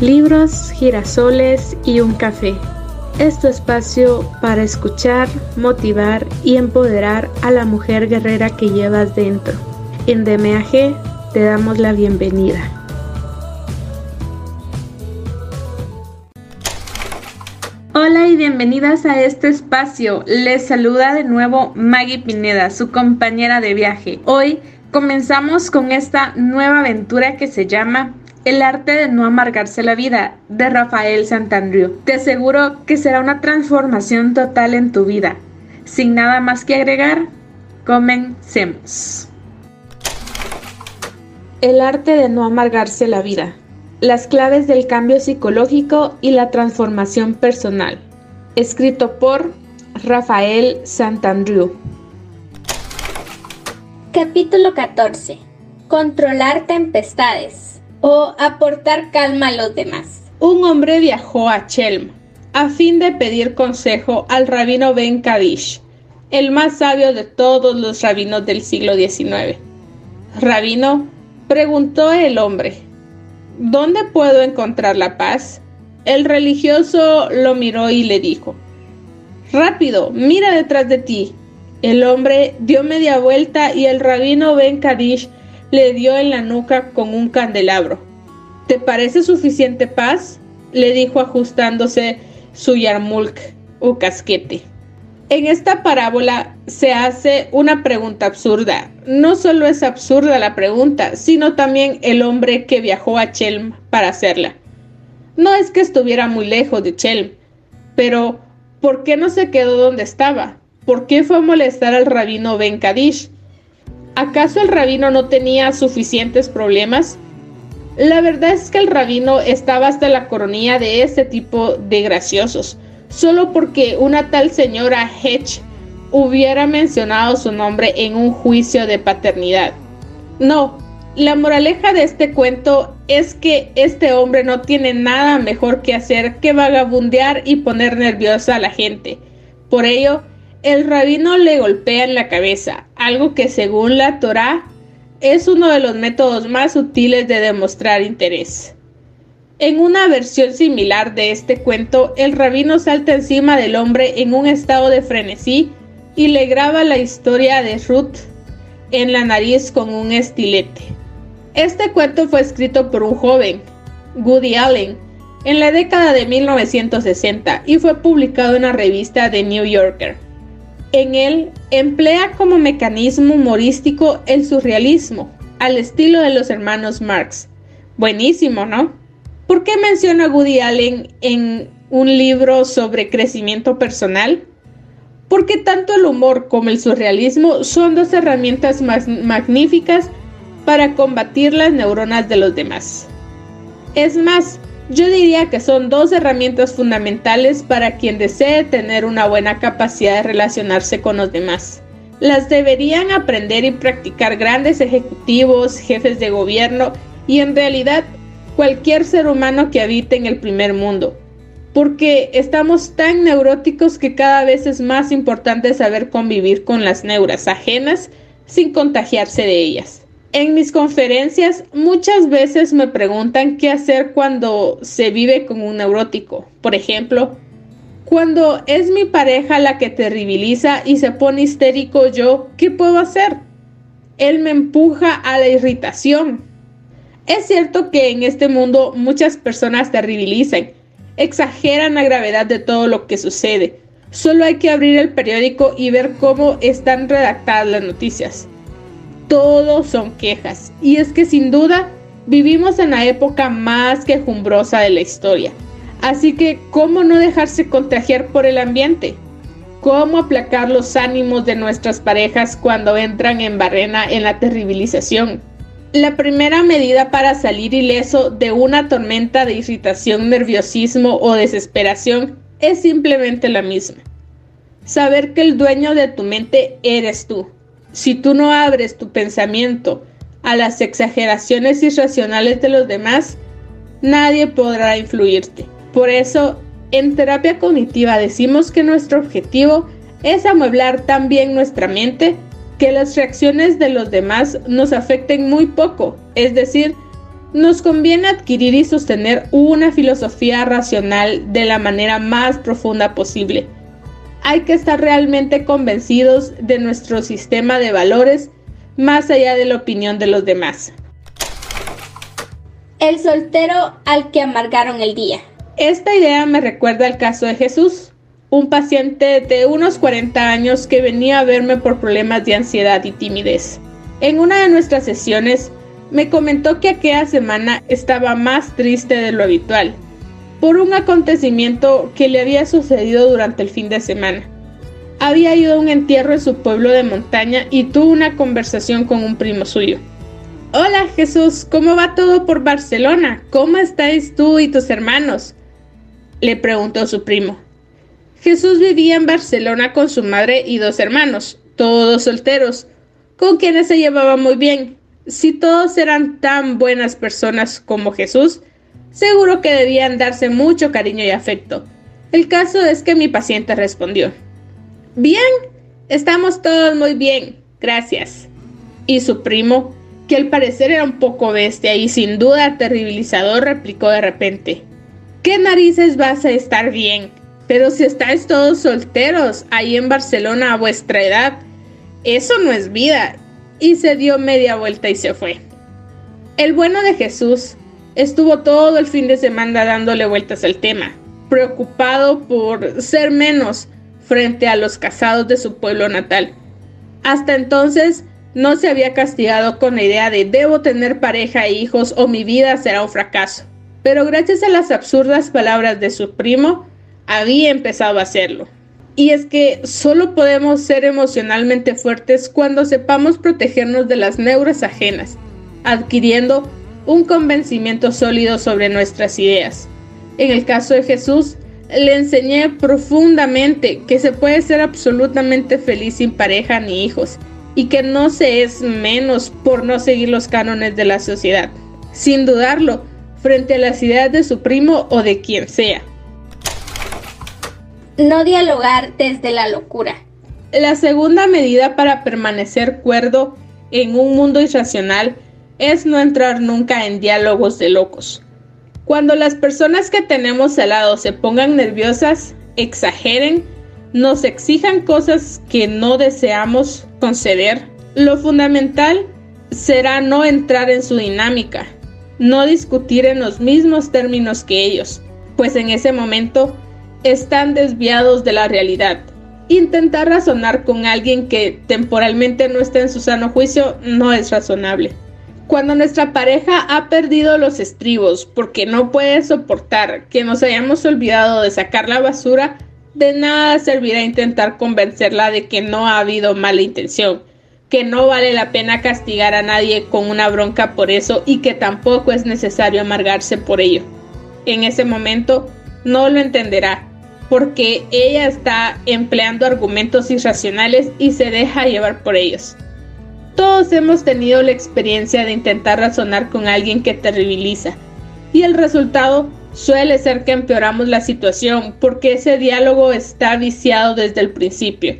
libros, girasoles y un café. Es tu espacio para escuchar, motivar y empoderar a la mujer guerrera que llevas dentro. En DMAG te damos la bienvenida. Hola y bienvenidas a este espacio. Les saluda de nuevo Maggie Pineda, su compañera de viaje. Hoy comenzamos con esta nueva aventura que se llama el arte de no amargarse la vida, de Rafael Santandriu. Te aseguro que será una transformación total en tu vida. Sin nada más que agregar, comencemos. El arte de no amargarse la vida. Las claves del cambio psicológico y la transformación personal. Escrito por Rafael Santandriu. Capítulo 14. Controlar tempestades o aportar calma a los demás. Un hombre viajó a Chelm a fin de pedir consejo al rabino Ben Kadish, el más sabio de todos los rabinos del siglo XIX. Rabino, preguntó el hombre, ¿dónde puedo encontrar la paz? El religioso lo miró y le dijo, Rápido, mira detrás de ti. El hombre dio media vuelta y el rabino Ben Kadish le dio en la nuca con un candelabro. ¿Te parece suficiente paz? le dijo ajustándose su yarmulk o casquete. En esta parábola se hace una pregunta absurda. No solo es absurda la pregunta, sino también el hombre que viajó a Chelm para hacerla. No es que estuviera muy lejos de Chelm, pero ¿por qué no se quedó donde estaba? ¿Por qué fue a molestar al rabino Ben Kadish? ¿Acaso el rabino no tenía suficientes problemas? La verdad es que el rabino estaba hasta la coronilla de este tipo de graciosos, solo porque una tal señora Hedge hubiera mencionado su nombre en un juicio de paternidad. No, la moraleja de este cuento es que este hombre no tiene nada mejor que hacer que vagabundear y poner nerviosa a la gente. Por ello, el rabino le golpea en la cabeza, algo que según la Torá es uno de los métodos más útiles de demostrar interés. En una versión similar de este cuento, el rabino salta encima del hombre en un estado de frenesí y le graba la historia de Ruth en la nariz con un estilete. Este cuento fue escrito por un joven, Woody Allen, en la década de 1960 y fue publicado en la revista The New Yorker. En él emplea como mecanismo humorístico el surrealismo, al estilo de los hermanos Marx. Buenísimo, ¿no? ¿Por qué menciona Woody Allen en un libro sobre crecimiento personal? Porque tanto el humor como el surrealismo son dos herramientas magníficas para combatir las neuronas de los demás. Es más, yo diría que son dos herramientas fundamentales para quien desee tener una buena capacidad de relacionarse con los demás. Las deberían aprender y practicar grandes ejecutivos, jefes de gobierno y en realidad cualquier ser humano que habite en el primer mundo. Porque estamos tan neuróticos que cada vez es más importante saber convivir con las neuras ajenas sin contagiarse de ellas. En mis conferencias muchas veces me preguntan qué hacer cuando se vive con un neurótico. Por ejemplo, cuando es mi pareja la que terribiliza y se pone histérico yo, ¿qué puedo hacer? Él me empuja a la irritación. Es cierto que en este mundo muchas personas terribilizan, exageran la gravedad de todo lo que sucede. Solo hay que abrir el periódico y ver cómo están redactadas las noticias todos son quejas. Y es que sin duda vivimos en la época más quejumbrosa de la historia. Así que, ¿cómo no dejarse contagiar por el ambiente? ¿Cómo aplacar los ánimos de nuestras parejas cuando entran en barrena en la terribilización? La primera medida para salir ileso de una tormenta de irritación, nerviosismo o desesperación es simplemente la misma. Saber que el dueño de tu mente eres tú si tú no abres tu pensamiento a las exageraciones irracionales de los demás, nadie podrá influirte. Por eso, en terapia cognitiva decimos que nuestro objetivo es amueblar tan bien nuestra mente que las reacciones de los demás nos afecten muy poco, es decir, nos conviene adquirir y sostener una filosofía racional de la manera más profunda posible. Hay que estar realmente convencidos de nuestro sistema de valores más allá de la opinión de los demás. El soltero al que amargaron el día. Esta idea me recuerda al caso de Jesús, un paciente de unos 40 años que venía a verme por problemas de ansiedad y timidez. En una de nuestras sesiones me comentó que aquella semana estaba más triste de lo habitual, por un acontecimiento que le había sucedido durante el fin de semana. Había ido a un entierro en su pueblo de montaña y tuvo una conversación con un primo suyo. Hola Jesús, ¿cómo va todo por Barcelona? ¿Cómo estáis tú y tus hermanos? le preguntó su primo. Jesús vivía en Barcelona con su madre y dos hermanos, todos solteros, con quienes se llevaba muy bien, si todos eran tan buenas personas como Jesús, seguro que debían darse mucho cariño y afecto. El caso es que mi paciente respondió, Bien, estamos todos muy bien, gracias. Y su primo, que al parecer era un poco bestia y sin duda terribilizador, replicó de repente, ¿Qué narices vas a estar bien? Pero si estáis todos solteros ahí en Barcelona a vuestra edad, eso no es vida y se dio media vuelta y se fue. El bueno de Jesús estuvo todo el fin de semana dándole vueltas al tema, preocupado por ser menos frente a los casados de su pueblo natal. Hasta entonces no se había castigado con la idea de debo tener pareja e hijos o mi vida será un fracaso. Pero gracias a las absurdas palabras de su primo, había empezado a hacerlo. Y es que solo podemos ser emocionalmente fuertes cuando sepamos protegernos de las neuras ajenas, adquiriendo un convencimiento sólido sobre nuestras ideas. En el caso de Jesús, le enseñé profundamente que se puede ser absolutamente feliz sin pareja ni hijos, y que no se es menos por no seguir los cánones de la sociedad, sin dudarlo, frente a las ideas de su primo o de quien sea. No dialogar desde la locura. La segunda medida para permanecer cuerdo en un mundo irracional es no entrar nunca en diálogos de locos. Cuando las personas que tenemos al lado se pongan nerviosas, exageren, nos exijan cosas que no deseamos conceder, lo fundamental será no entrar en su dinámica, no discutir en los mismos términos que ellos, pues en ese momento están desviados de la realidad. Intentar razonar con alguien que temporalmente no está en su sano juicio no es razonable. Cuando nuestra pareja ha perdido los estribos porque no puede soportar que nos hayamos olvidado de sacar la basura, de nada servirá intentar convencerla de que no ha habido mala intención, que no vale la pena castigar a nadie con una bronca por eso y que tampoco es necesario amargarse por ello. En ese momento no lo entenderá porque ella está empleando argumentos irracionales y se deja llevar por ellos. Todos hemos tenido la experiencia de intentar razonar con alguien que terribiliza y el resultado suele ser que empeoramos la situación porque ese diálogo está viciado desde el principio.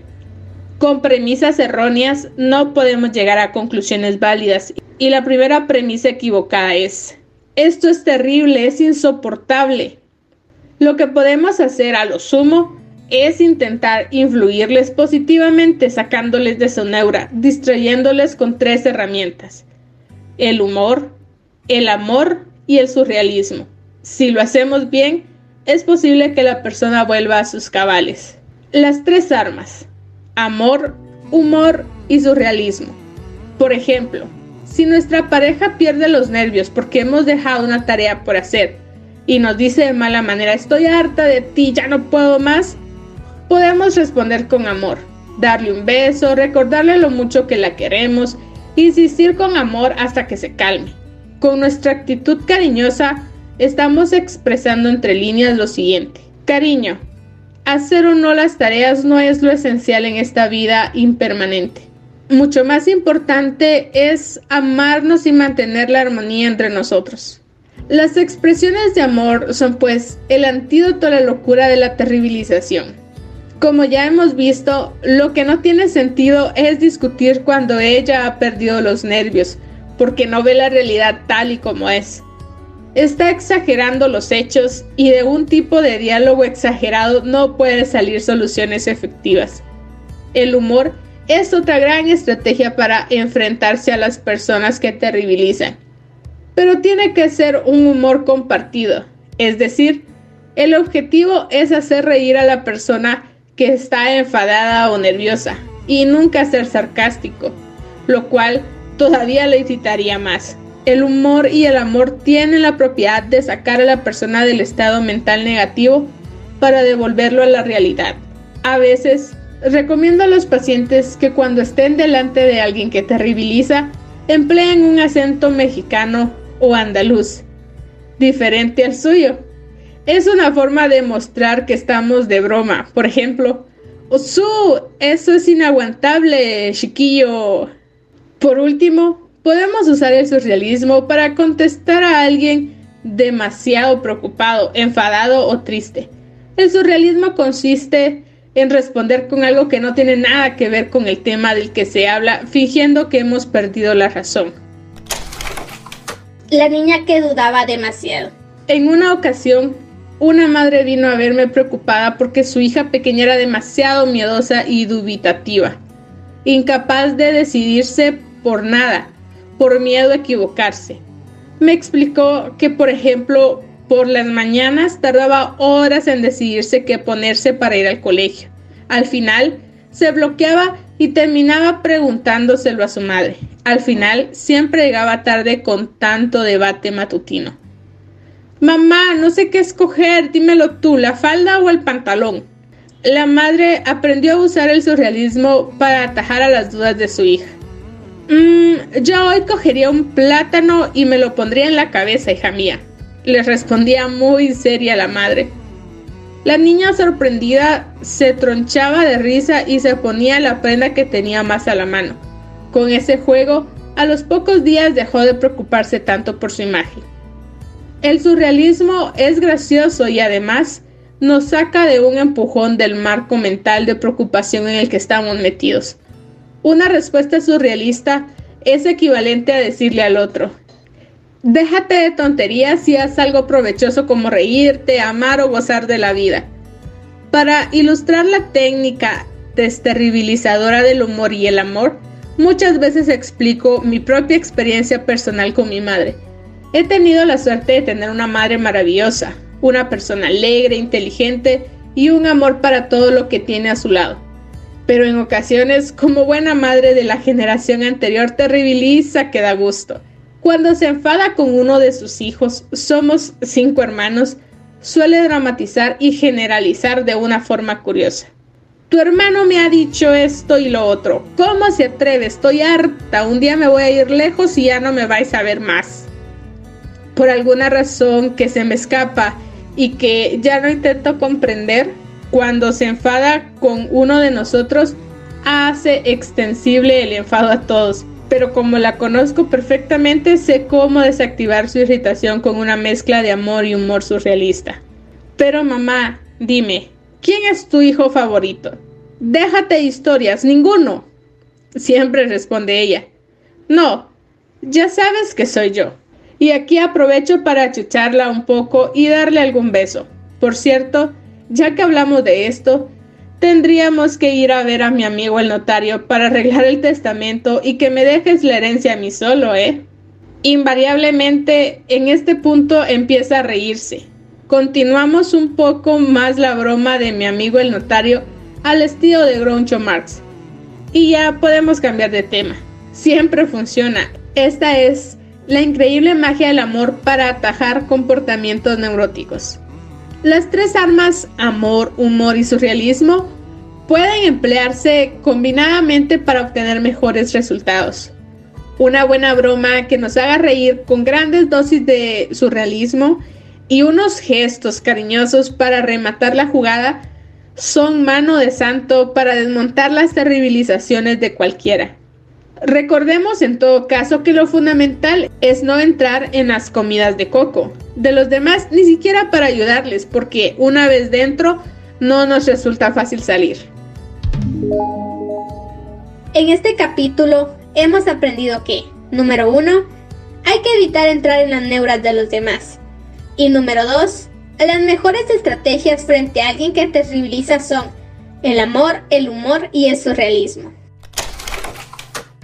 Con premisas erróneas no podemos llegar a conclusiones válidas y la primera premisa equivocada es, esto es terrible, es insoportable, lo que podemos hacer a lo sumo es intentar influirles positivamente sacándoles de su neura, distrayéndoles con tres herramientas. El humor, el amor y el surrealismo. Si lo hacemos bien, es posible que la persona vuelva a sus cabales. Las tres armas. Amor, humor y surrealismo. Por ejemplo, si nuestra pareja pierde los nervios porque hemos dejado una tarea por hacer, y nos dice de mala manera, estoy harta de ti, ya no puedo más, podemos responder con amor, darle un beso, recordarle lo mucho que la queremos, insistir con amor hasta que se calme. Con nuestra actitud cariñosa, estamos expresando entre líneas lo siguiente. Cariño, hacer o no las tareas no es lo esencial en esta vida impermanente. Mucho más importante es amarnos y mantener la armonía entre nosotros. Las expresiones de amor son pues el antídoto a la locura de la terribilización. Como ya hemos visto, lo que no tiene sentido es discutir cuando ella ha perdido los nervios, porque no ve la realidad tal y como es. Está exagerando los hechos y de un tipo de diálogo exagerado no puede salir soluciones efectivas. El humor es otra gran estrategia para enfrentarse a las personas que terribilizan. Pero tiene que ser un humor compartido, es decir, el objetivo es hacer reír a la persona que está enfadada o nerviosa y nunca ser sarcástico, lo cual todavía le excitaría más. El humor y el amor tienen la propiedad de sacar a la persona del estado mental negativo para devolverlo a la realidad. A veces, recomiendo a los pacientes que cuando estén delante de alguien que terribiliza, empleen un acento mexicano o andaluz, diferente al suyo. Es una forma de mostrar que estamos de broma. Por ejemplo, Osu, eso es inaguantable, chiquillo. Por último, podemos usar el surrealismo para contestar a alguien demasiado preocupado, enfadado o triste. El surrealismo consiste en responder con algo que no tiene nada que ver con el tema del que se habla, fingiendo que hemos perdido la razón. La niña que dudaba demasiado. En una ocasión, una madre vino a verme preocupada porque su hija pequeña era demasiado miedosa y dubitativa, incapaz de decidirse por nada, por miedo a equivocarse. Me explicó que, por ejemplo, por las mañanas tardaba horas en decidirse qué ponerse para ir al colegio. Al final, se bloqueaba y terminaba preguntándoselo a su madre. Al final, siempre llegaba tarde con tanto debate matutino. Mamá, no sé qué escoger, dímelo tú, la falda o el pantalón. La madre aprendió a usar el surrealismo para atajar a las dudas de su hija. Mm, yo hoy cogería un plátano y me lo pondría en la cabeza, hija mía, le respondía muy seria la madre. La niña sorprendida se tronchaba de risa y se ponía la prenda que tenía más a la mano. Con ese juego, a los pocos días dejó de preocuparse tanto por su imagen. El surrealismo es gracioso y además nos saca de un empujón del marco mental de preocupación en el que estamos metidos. Una respuesta surrealista es equivalente a decirle al otro, déjate de tonterías y haz algo provechoso como reírte, amar o gozar de la vida. Para ilustrar la técnica desterribilizadora del humor y el amor, muchas veces explico mi propia experiencia personal con mi madre. He tenido la suerte de tener una madre maravillosa, una persona alegre, inteligente y un amor para todo lo que tiene a su lado pero en ocasiones, como buena madre de la generación anterior, terribiliza que da gusto. Cuando se enfada con uno de sus hijos, somos cinco hermanos, suele dramatizar y generalizar de una forma curiosa. Tu hermano me ha dicho esto y lo otro. ¿Cómo se atreve? Estoy harta. Un día me voy a ir lejos y ya no me vais a ver más. Por alguna razón que se me escapa y que ya no intento comprender, cuando se enfada con uno de nosotros, hace extensible el enfado a todos. Pero como la conozco perfectamente, sé cómo desactivar su irritación con una mezcla de amor y humor surrealista. Pero mamá, dime, ¿quién es tu hijo favorito? Déjate historias, ninguno. Siempre responde ella. No, ya sabes que soy yo. Y aquí aprovecho para achucharla un poco y darle algún beso. Por cierto, ya que hablamos de esto, tendríamos que ir a ver a mi amigo el notario para arreglar el testamento y que me dejes la herencia a mí solo, ¿eh? Invariablemente, en este punto empieza a reírse. Continuamos un poco más la broma de mi amigo el notario al estilo de Groucho Marx. Y ya podemos cambiar de tema. Siempre funciona. Esta es la increíble magia del amor para atajar comportamientos neuróticos. Las tres armas, amor, humor y surrealismo, pueden emplearse combinadamente para obtener mejores resultados. Una buena broma que nos haga reír con grandes dosis de surrealismo y unos gestos cariñosos para rematar la jugada son mano de santo para desmontar las terribilizaciones de cualquiera. Recordemos en todo caso que lo fundamental es no entrar en las comidas de coco. De los demás ni siquiera para ayudarles porque una vez dentro no nos resulta fácil salir. En este capítulo hemos aprendido que Número 1. Hay que evitar entrar en las neuras de los demás. Y número 2. Las mejores estrategias frente a alguien que te civiliza son el amor, el humor y el surrealismo.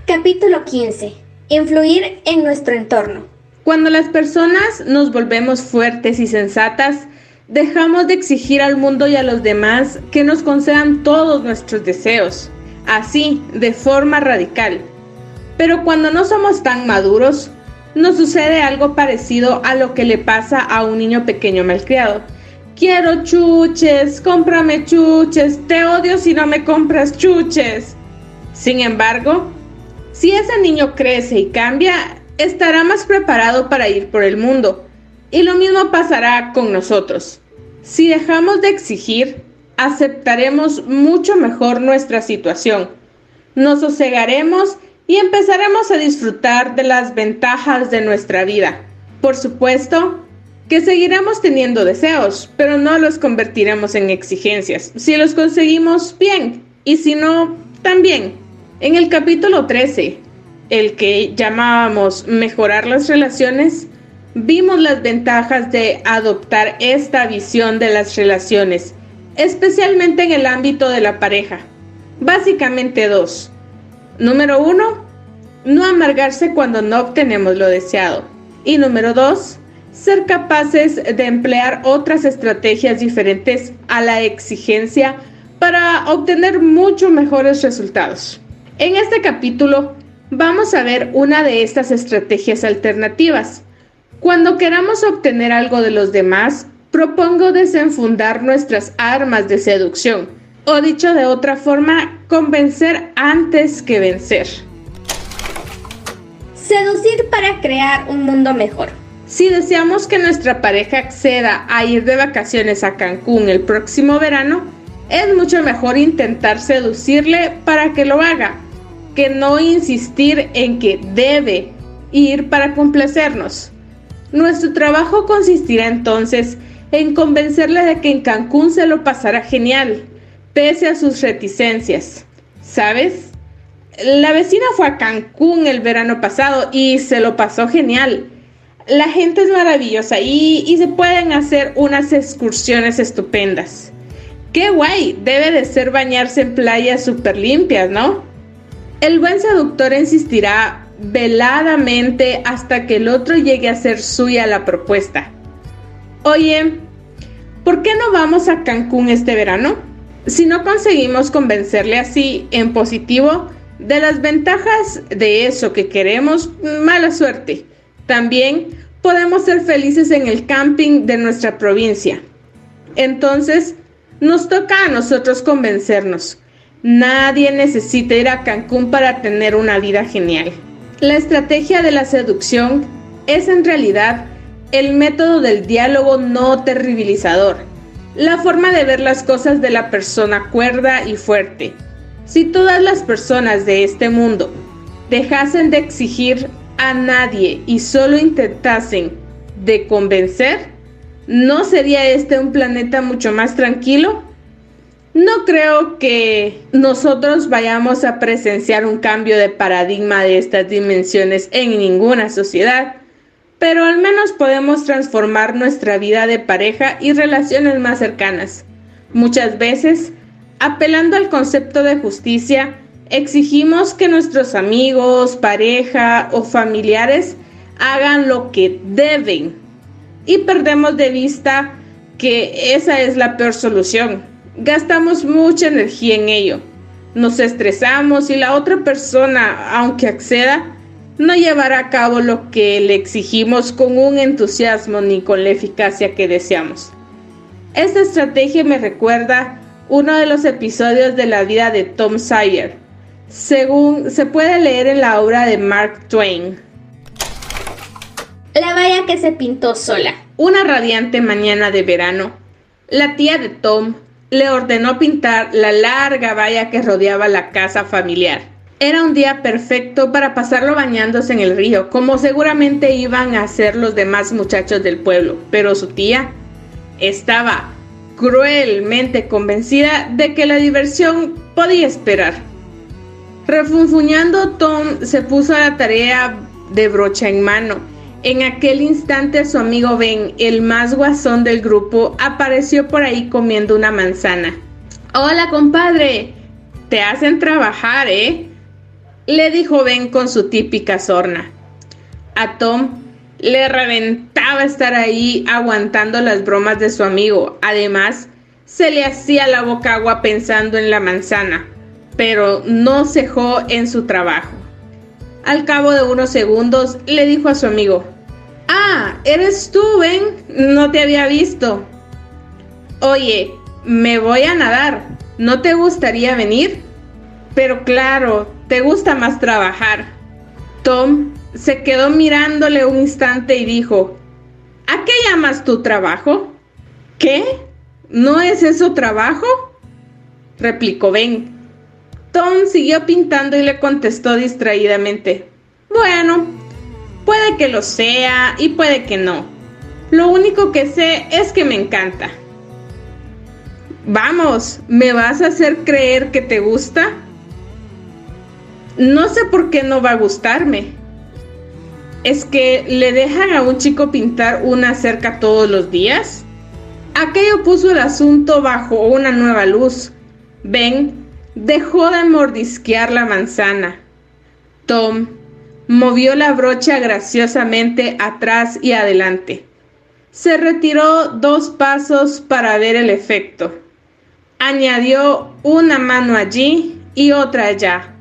Capítulo 15. Influir en nuestro entorno. Cuando las personas nos volvemos fuertes y sensatas, dejamos de exigir al mundo y a los demás que nos concedan todos nuestros deseos, así, de forma radical. Pero cuando no somos tan maduros, nos sucede algo parecido a lo que le pasa a un niño pequeño malcriado. Quiero chuches, cómprame chuches, te odio si no me compras chuches. Sin embargo, si ese niño crece y cambia, estará más preparado para ir por el mundo. Y lo mismo pasará con nosotros. Si dejamos de exigir, aceptaremos mucho mejor nuestra situación. Nos sosegaremos y empezaremos a disfrutar de las ventajas de nuestra vida. Por supuesto que seguiremos teniendo deseos, pero no los convertiremos en exigencias. Si los conseguimos, bien, y si no, también. En el capítulo 13, el que llamábamos mejorar las relaciones, vimos las ventajas de adoptar esta visión de las relaciones, especialmente en el ámbito de la pareja. Básicamente dos. Número uno, no amargarse cuando no obtenemos lo deseado. Y número dos, ser capaces de emplear otras estrategias diferentes a la exigencia para obtener mucho mejores resultados. En este capítulo vamos a ver una de estas estrategias alternativas. Cuando queramos obtener algo de los demás, propongo desenfundar nuestras armas de seducción o dicho de otra forma, convencer antes que vencer. Seducir para crear un mundo mejor. Si deseamos que nuestra pareja acceda a ir de vacaciones a Cancún el próximo verano, es mucho mejor intentar seducirle para que lo haga, que no insistir en que debe ir para complacernos. Nuestro trabajo consistirá entonces en convencerle de que en Cancún se lo pasará genial, pese a sus reticencias. ¿Sabes? La vecina fue a Cancún el verano pasado y se lo pasó genial. La gente es maravillosa y, se pueden hacer unas excursiones estupendas. ¡Qué guay! Debe de ser bañarse en playas súper limpias, ¿no? El buen seductor insistirá veladamente hasta que el otro llegue a ser suya la propuesta. Oye, ¿por qué no vamos a Cancún este verano? Si no conseguimos convencerle así en positivo de las ventajas de eso que queremos, mala suerte. También podemos ser felices en el camping de nuestra provincia. Entonces, nos toca a nosotros convencernos. Nadie necesita ir a Cancún para tener una vida genial. La estrategia de la seducción es en realidad el método del diálogo no terribilizador la forma de ver las cosas de la persona cuerda y fuerte. Si todas las personas de este mundo dejasen de exigir a nadie y solo intentasen de convencer, ¿no sería este un planeta mucho más tranquilo? No creo que nosotros vayamos a presenciar un cambio de paradigma de estas dimensiones en ninguna sociedad pero al menos podemos transformar nuestra vida de pareja y relaciones más cercanas. Muchas veces, apelando al concepto de justicia, exigimos que nuestros amigos, pareja o familiares hagan lo que deben y perdemos de vista que esa es la peor solución. Gastamos mucha energía en ello. Nos estresamos y la otra persona, aunque acceda, no llevará a cabo lo que le exigimos con un entusiasmo ni con la eficacia que deseamos. Esta estrategia me recuerda uno de los episodios de la vida de Tom Sawyer, según se puede leer en la obra de Mark Twain. La valla que se pintó sola. Una radiante mañana de verano, la tía de Tom le ordenó pintar la larga valla que rodeaba la casa familiar. Era un día perfecto para pasarlo bañándose en el río, como seguramente iban a hacer los demás muchachos del pueblo, pero su tía estaba cruelmente convencida de que la diversión podía esperar. Refunfuñando, Tom se puso a la tarea de brocha en mano. En aquel instante su amigo Ben, el más guasón del grupo, apareció por ahí comiendo una manzana. Hola, compadre. Te hacen trabajar, ¿eh? Le dijo Ben con su típica sorna. A Tom le reventaba estar ahí aguantando las bromas de su amigo. Además, se le hacía la boca agua pensando en la manzana, pero no cejó en su trabajo. Al cabo de unos segundos le dijo a su amigo, Ah, eres tú, Ben, no te había visto. Oye, me voy a nadar, ¿no te gustaría venir? Pero claro, te gusta más trabajar. Tom se quedó mirándole un instante y dijo, ¿A qué llamas tu trabajo? ¿Qué? ¿No es eso trabajo? replicó Ben. Tom siguió pintando y le contestó distraídamente, Bueno, puede que lo sea y puede que no. Lo único que sé es que me encanta. Vamos, ¿me vas a hacer creer que te gusta? No sé por qué no va a gustarme es que le dejan a un chico pintar una cerca todos los días. Aquello puso el asunto bajo una nueva luz. Ben dejó de mordisquear la manzana. Tom movió la brocha graciosamente atrás y adelante. Se retiró dos pasos para ver el efecto. Añadió una mano allí y otra allá.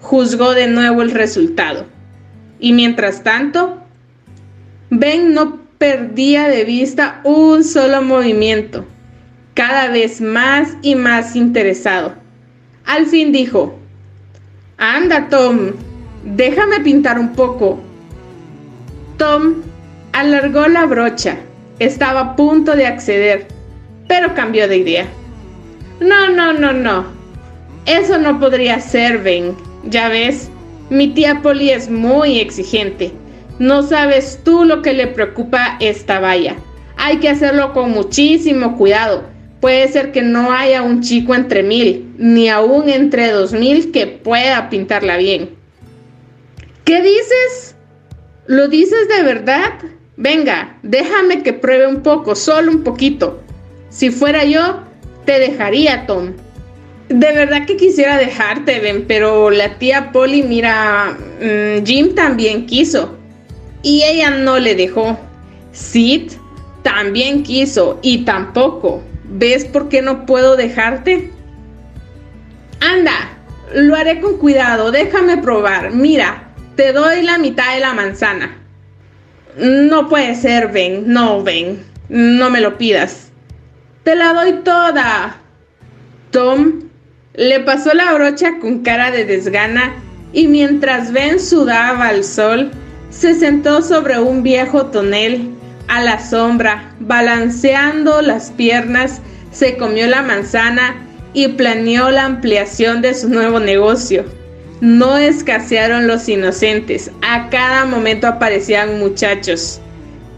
Juzgó de nuevo el resultado. Y mientras tanto, Ben no perdía de vista un solo movimiento, cada vez más y más interesado. Al fin dijo, Anda, Tom, déjame pintar un poco. Tom alargó la brocha. Estaba a punto de acceder, pero cambió de idea. No, no, no, no. Eso no podría ser, Ben. Ya ves, mi tía Polly es muy exigente. No sabes tú lo que le preocupa esta valla. Hay que hacerlo con muchísimo cuidado. Puede ser que no haya un chico entre mil, ni aún entre dos mil que pueda pintarla bien. ¿Qué dices? ¿Lo dices de verdad? Venga, déjame que pruebe un poco, solo un poquito. Si fuera yo, te dejaría, Tom. De verdad que quisiera dejarte, Ben, pero la tía Polly, mira, mm, Jim también quiso y ella no le dejó. Sid también quiso y tampoco. ¿Ves por qué no puedo dejarte? Anda, lo haré con cuidado, déjame probar. Mira, te doy la mitad de la manzana. No puede ser, Ben, no, Ben, no me lo pidas. Te la doy toda. Tom le pasó la brocha con cara de desgana y mientras Ben sudaba al sol, se sentó sobre un viejo tonel a la sombra, balanceando las piernas, se comió la manzana y planeó la ampliación de su nuevo negocio. No escasearon los inocentes, a cada momento aparecían muchachos.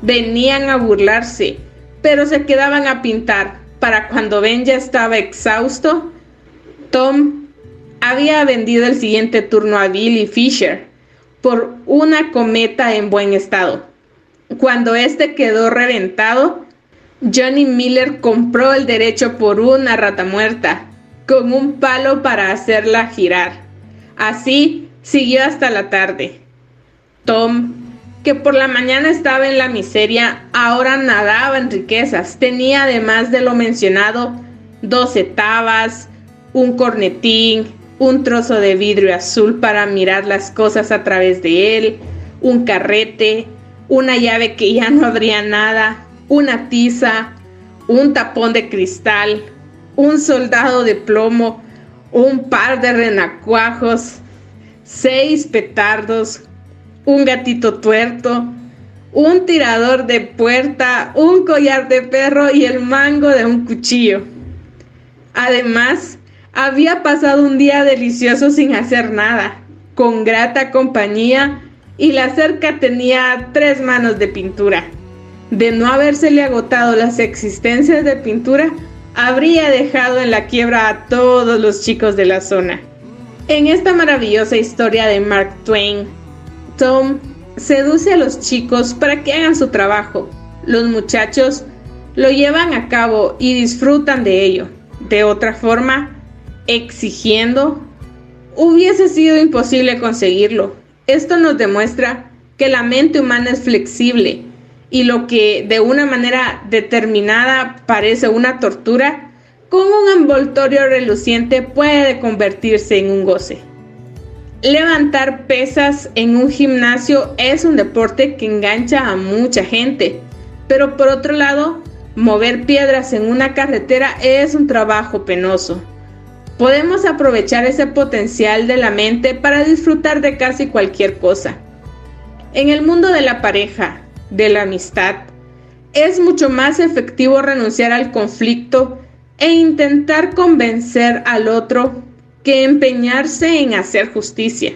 Venían a burlarse, pero se quedaban a pintar. Para cuando Ben ya estaba exhausto, Tom había vendido el siguiente turno a Billy Fisher por una cometa en buen estado. Cuando este quedó reventado, Johnny Miller compró el derecho por una rata muerta, con un palo para hacerla girar. Así siguió hasta la tarde. Tom, que por la mañana estaba en la miseria, ahora nadaba en riquezas. Tenía, además de lo mencionado, doce tabas, un cornetín, un trozo de vidrio azul para mirar las cosas a través de él, un carrete, una llave que ya no habría nada, una tiza, un tapón de cristal, un soldado de plomo, un par de renacuajos, seis petardos, un gatito tuerto, un tirador de puerta, un collar de perro y el mango de un cuchillo. Además, había pasado un día delicioso sin hacer nada, con grata compañía, y la cerca tenía tres manos de pintura. De no habérsele agotado las existencias de pintura, habría dejado en la quiebra a todos los chicos de la zona. En esta maravillosa historia de Mark Twain, Tom seduce a los chicos para que hagan su trabajo. Los muchachos lo llevan a cabo y disfrutan de ello. De otra forma, exigiendo, hubiese sido imposible conseguirlo. Esto nos demuestra que la mente humana es flexible y lo que de una manera determinada parece una tortura, con un envoltorio reluciente puede convertirse en un goce. Levantar pesas en un gimnasio es un deporte que engancha a mucha gente, pero por otro lado, mover piedras en una carretera es un trabajo penoso. Podemos aprovechar ese potencial de la mente para disfrutar de casi cualquier cosa. En el mundo de la pareja, de la amistad, es mucho más efectivo renunciar al conflicto e intentar convencer al otro que empeñarse en hacer justicia.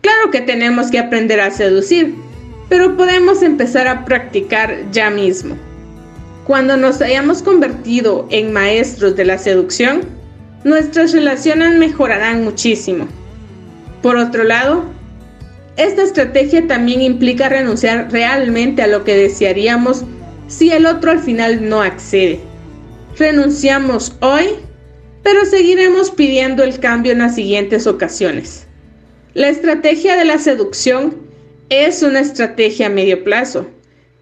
Claro que tenemos que aprender a seducir, pero podemos empezar a practicar ya mismo. Cuando nos hayamos convertido en maestros de la seducción, nuestras relaciones mejorarán muchísimo. Por otro lado, esta estrategia también implica renunciar realmente a lo que desearíamos si el otro al final no accede. Renunciamos hoy, pero seguiremos pidiendo el cambio en las siguientes ocasiones. La estrategia de la seducción es una estrategia a medio plazo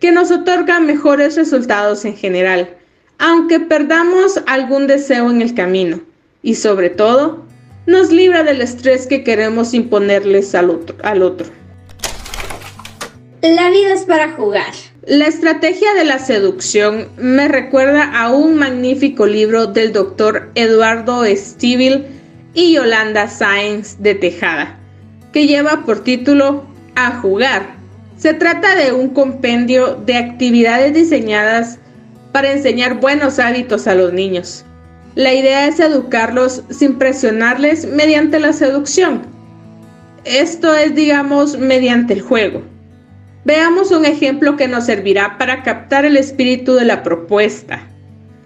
que nos otorga mejores resultados en general, aunque perdamos algún deseo en el camino y sobre todo nos libra del estrés que queremos imponerles al otro. Al otro. La vida es para jugar. La estrategia de la seducción me recuerda a un magnífico libro del doctor Eduardo Stivel y Yolanda Sáenz de Tejada, que lleva por título A jugar. Se trata de un compendio de actividades diseñadas para enseñar buenos hábitos a los niños. La idea es educarlos sin presionarles mediante la seducción. Esto es, digamos, mediante el juego. Veamos un ejemplo que nos servirá para captar el espíritu de la propuesta.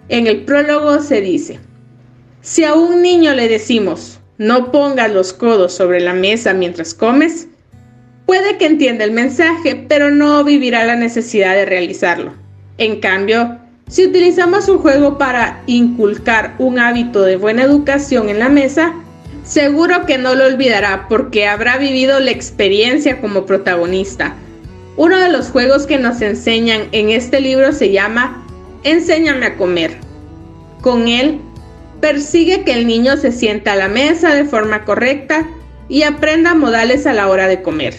En el prólogo se dice, si a un niño le decimos, no pongas los codos sobre la mesa mientras comes, puede que entienda el mensaje, pero no vivirá la necesidad de realizarlo. En cambio, si utilizamos un juego para inculcar un hábito de buena educación en la mesa, seguro que no lo olvidará porque habrá vivido la experiencia como protagonista. Uno de los juegos que nos enseñan en este libro se llama Enséñame a comer. Con él, persigue que el niño se sienta a la mesa de forma correcta y aprenda modales a la hora de comer.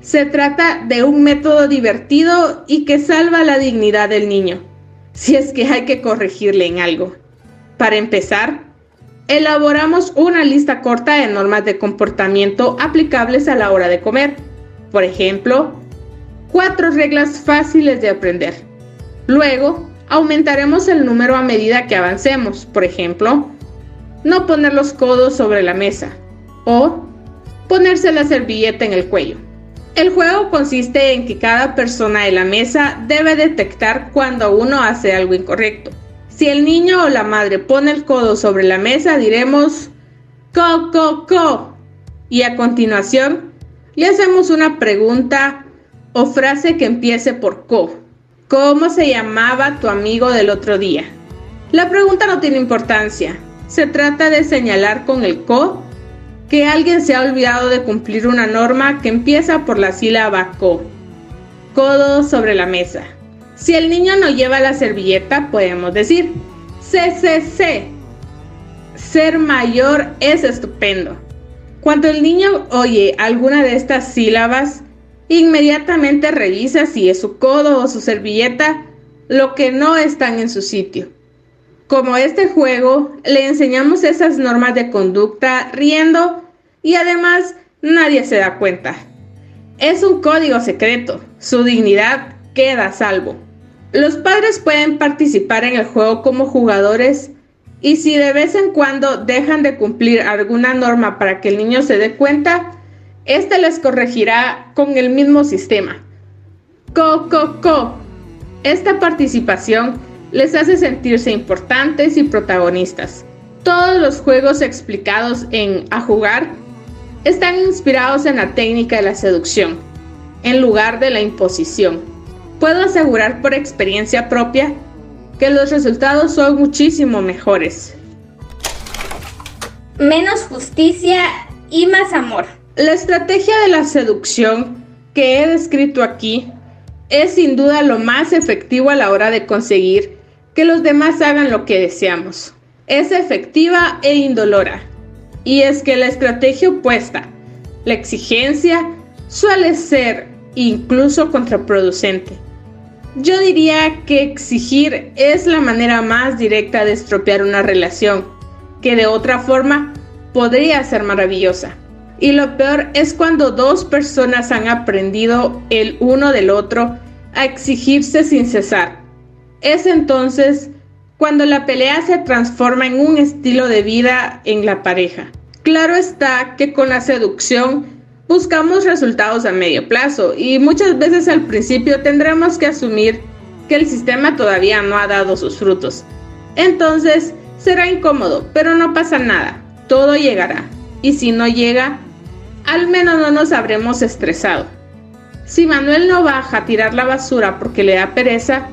Se trata de un método divertido y que salva la dignidad del niño si es que hay que corregirle en algo. Para empezar, elaboramos una lista corta de normas de comportamiento aplicables a la hora de comer. Por ejemplo, cuatro reglas fáciles de aprender. Luego, aumentaremos el número a medida que avancemos. Por ejemplo, no poner los codos sobre la mesa o ponerse la servilleta en el cuello. El juego consiste en que cada persona de la mesa debe detectar cuando uno hace algo incorrecto. Si el niño o la madre pone el codo sobre la mesa, diremos co, co, co. Y a continuación, le hacemos una pregunta o frase que empiece por co. ¿Cómo se llamaba tu amigo del otro día? La pregunta no tiene importancia. Se trata de señalar con el co que alguien se ha olvidado de cumplir una norma que empieza por la sílaba co. Codo sobre la mesa. Si el niño no lleva la servilleta, podemos decir CCC. Ser mayor es estupendo. Cuando el niño oye alguna de estas sílabas, inmediatamente revisa si es su codo o su servilleta, lo que no están en su sitio. Como este juego, le enseñamos esas normas de conducta riendo y además nadie se da cuenta. Es un código secreto, su dignidad queda a salvo. Los padres pueden participar en el juego como jugadores y si de vez en cuando dejan de cumplir alguna norma para que el niño se dé cuenta, este les corregirá con el mismo sistema. Co, co, co. Esta participación les hace sentirse importantes y protagonistas. Todos los juegos explicados en A Jugar están inspirados en la técnica de la seducción. en lugar de la imposición. Puedo asegurar por experiencia propia que los resultados son muchísimo mejores. Menos justicia y más amor. La estrategia de la seducción que he descrito aquí es sin duda lo más efectivo a la hora de conseguir que los demás hagan lo que deseamos. Es efectiva e indolora. Y es que la estrategia opuesta, la exigencia, suele ser incluso contraproducente. Yo diría que exigir es la manera más directa de estropear una relación, que de otra forma podría ser maravillosa. Y lo peor es cuando dos personas han aprendido el uno del otro a exigirse sin cesar. Es entonces cuando la pelea se transforma en un estilo de vida en la pareja. Claro está que con la seducción buscamos resultados a medio plazo y muchas veces al principio tendremos que asumir que el sistema todavía no ha dado sus frutos. Entonces será incómodo, pero no pasa nada, todo llegará. Y si no llega, al menos no nos habremos estresado. Si Manuel no baja a tirar la basura porque le da pereza,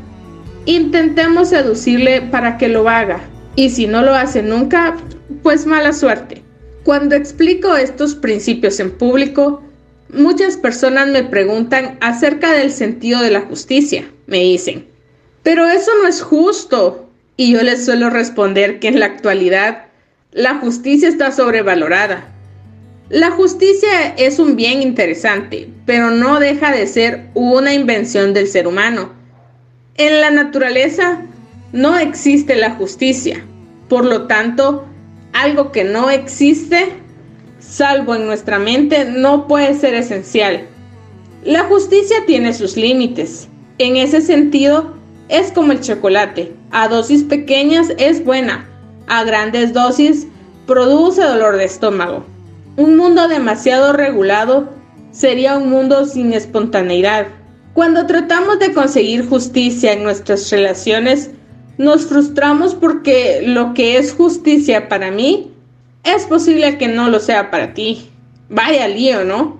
intentemos seducirle para que lo haga. Y si no lo hace nunca, pues mala suerte. Cuando explico estos principios en público, muchas personas me preguntan acerca del sentido de la justicia. Me dicen, pero eso no es justo. Y yo les suelo responder que en la actualidad la justicia está sobrevalorada. La justicia es un bien interesante, pero no deja de ser una invención del ser humano. En la naturaleza no existe la justicia, por lo tanto, algo que no existe, salvo en nuestra mente, no puede ser esencial. La justicia tiene sus límites. En ese sentido, es como el chocolate. A dosis pequeñas es buena, a grandes dosis produce dolor de estómago. Un mundo demasiado regulado sería un mundo sin espontaneidad. Cuando tratamos de conseguir justicia en nuestras relaciones, nos frustramos porque lo que es justicia para mí es posible que no lo sea para ti. Vaya lío, ¿no?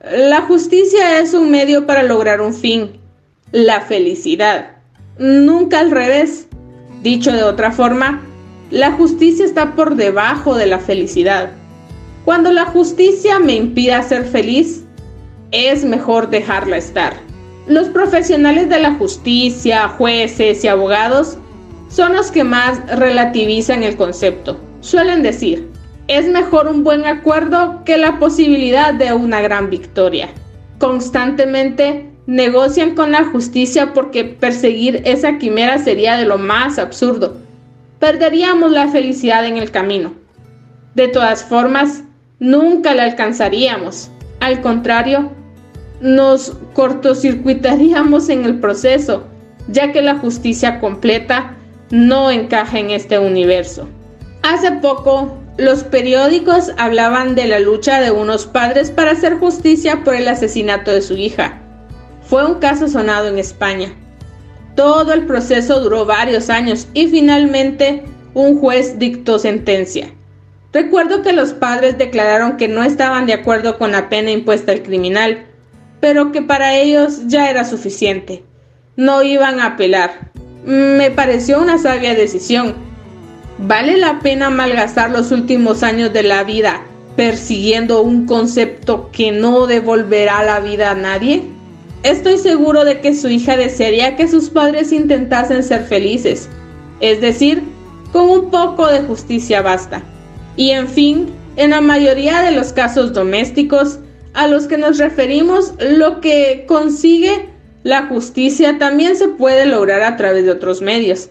La justicia es un medio para lograr un fin, la felicidad. Nunca al revés. Dicho de otra forma, la justicia está por debajo de la felicidad. Cuando la justicia me impida ser feliz, es mejor dejarla estar. Los profesionales de la justicia, jueces y abogados son los que más relativizan el concepto. Suelen decir, es mejor un buen acuerdo que la posibilidad de una gran victoria. Constantemente negocian con la justicia porque perseguir esa quimera sería de lo más absurdo. Perderíamos la felicidad en el camino. De todas formas, nunca la alcanzaríamos. Al contrario, nos cortocircuitaríamos en el proceso, ya que la justicia completa no encaja en este universo. Hace poco, los periódicos hablaban de la lucha de unos padres para hacer justicia por el asesinato de su hija. Fue un caso sonado en España. Todo el proceso duró varios años y finalmente un juez dictó sentencia. Recuerdo que los padres declararon que no estaban de acuerdo con la pena impuesta al criminal, pero que para ellos ya era suficiente. No iban a apelar. Me pareció una sabia decisión. ¿Vale la pena malgastar los últimos años de la vida persiguiendo un concepto que no devolverá la vida a nadie? Estoy seguro de que su hija desearía que sus padres intentasen ser felices, es decir, con un poco de justicia basta. Y en fin, en la mayoría de los casos domésticos a los que nos referimos, lo que consigue la justicia también se puede lograr a través de otros medios.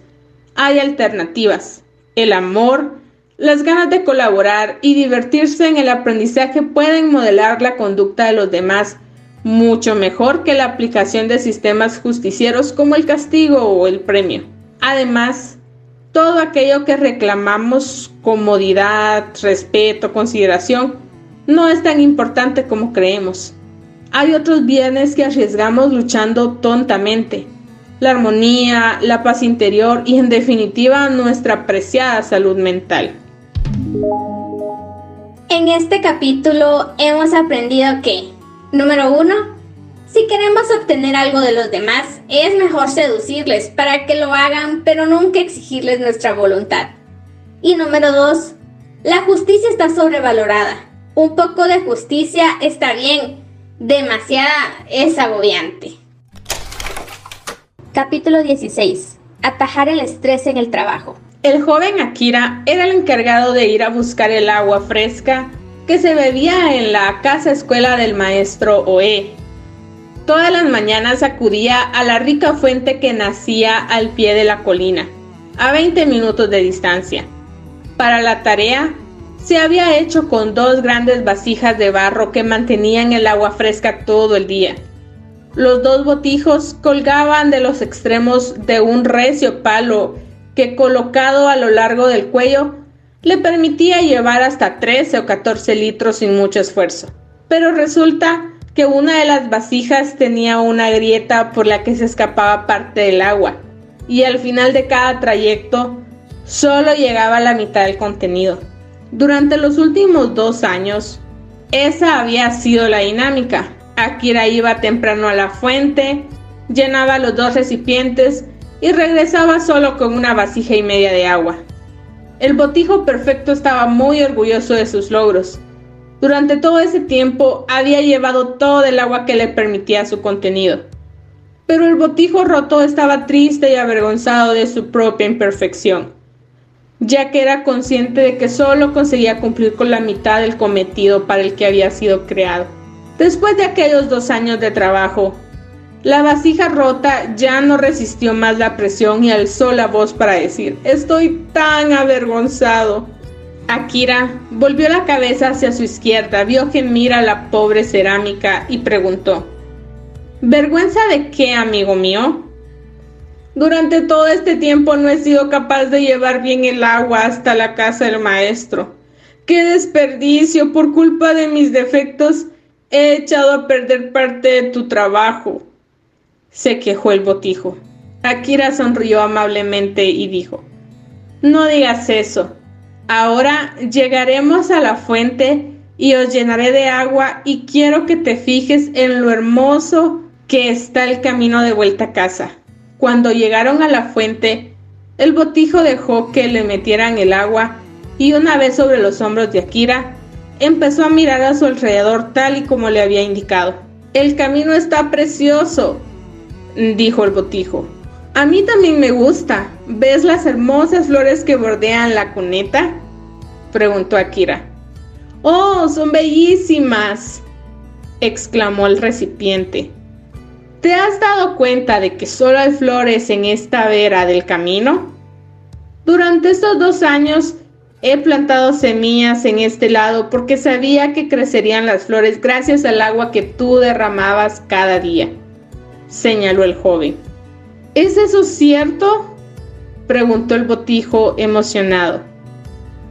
Hay alternativas. El amor, las ganas de colaborar y divertirse en el aprendizaje pueden modelar la conducta de los demás mucho mejor que la aplicación de sistemas justicieros como el castigo o el premio. Además, todo aquello que reclamamos, comodidad, respeto, consideración, no es tan importante como creemos. Hay otros bienes que arriesgamos luchando tontamente. La armonía, la paz interior y en definitiva nuestra preciada salud mental. En este capítulo hemos aprendido que, número uno, Si queremos obtener algo de los demás, es mejor seducirles para que lo hagan, pero nunca exigirles nuestra voluntad. Y número 2. La justicia está sobrevalorada. Un poco de justicia está bien, demasiada es agobiante. Capítulo 16. Atajar el estrés en el trabajo. El joven Akira era el encargado de ir a buscar el agua fresca que se bebía en la casa escuela del maestro Oe. Todas las mañanas acudía a la rica fuente que nacía al pie de la colina, a 20 minutos de distancia. Para la tarea, se había hecho con dos grandes vasijas de barro que mantenían el agua fresca todo el día. Los dos botijos colgaban de los extremos de un recio palo que colocado a lo largo del cuello le permitía llevar hasta 13 o 14 litros sin mucho esfuerzo. Pero resulta que una de las vasijas tenía una grieta por la que se escapaba parte del agua, y al final de cada trayecto solo llegaba la mitad del contenido. Durante los últimos dos años, esa había sido la dinámica. Akira iba temprano a la fuente, llenaba los dos recipientes y regresaba solo con una vasija y media de agua. El botijo perfecto estaba muy orgulloso de sus logros. Durante todo ese tiempo había llevado todo el agua que le permitía su contenido. Pero el botijo roto estaba triste y avergonzado de su propia imperfección, ya que era consciente de que solo conseguía cumplir con la mitad del cometido para el que había sido creado. Después de aquellos dos años de trabajo, la vasija rota ya no resistió más la presión y alzó la voz para decir, estoy tan avergonzado. Akira volvió la cabeza hacia su izquierda, vio gemir a la pobre cerámica y preguntó, ¿Vergüenza de qué, amigo mío? Durante todo este tiempo no he sido capaz de llevar bien el agua hasta la casa del maestro. ¡Qué desperdicio! Por culpa de mis defectos he echado a perder parte de tu trabajo se quejó el botijo. Akira sonrió amablemente y dijo, No digas eso. Ahora llegaremos a la fuente y os llenaré de agua y quiero que te fijes en lo hermoso que está el camino de vuelta a casa. Cuando llegaron a la fuente, el botijo dejó que le metieran el agua y una vez sobre los hombros de Akira, empezó a mirar a su alrededor tal y como le había indicado. El camino está precioso, dijo el botijo. A mí también me gusta. ¿Ves las hermosas flores que bordean la cuneta? preguntó Akira. ¡Oh, son bellísimas! exclamó el recipiente. ¿Te has dado cuenta de que solo hay flores en esta vera del camino? Durante estos dos años he plantado semillas en este lado porque sabía que crecerían las flores gracias al agua que tú derramabas cada día señaló el joven. ¿Es eso cierto? preguntó el botijo emocionado.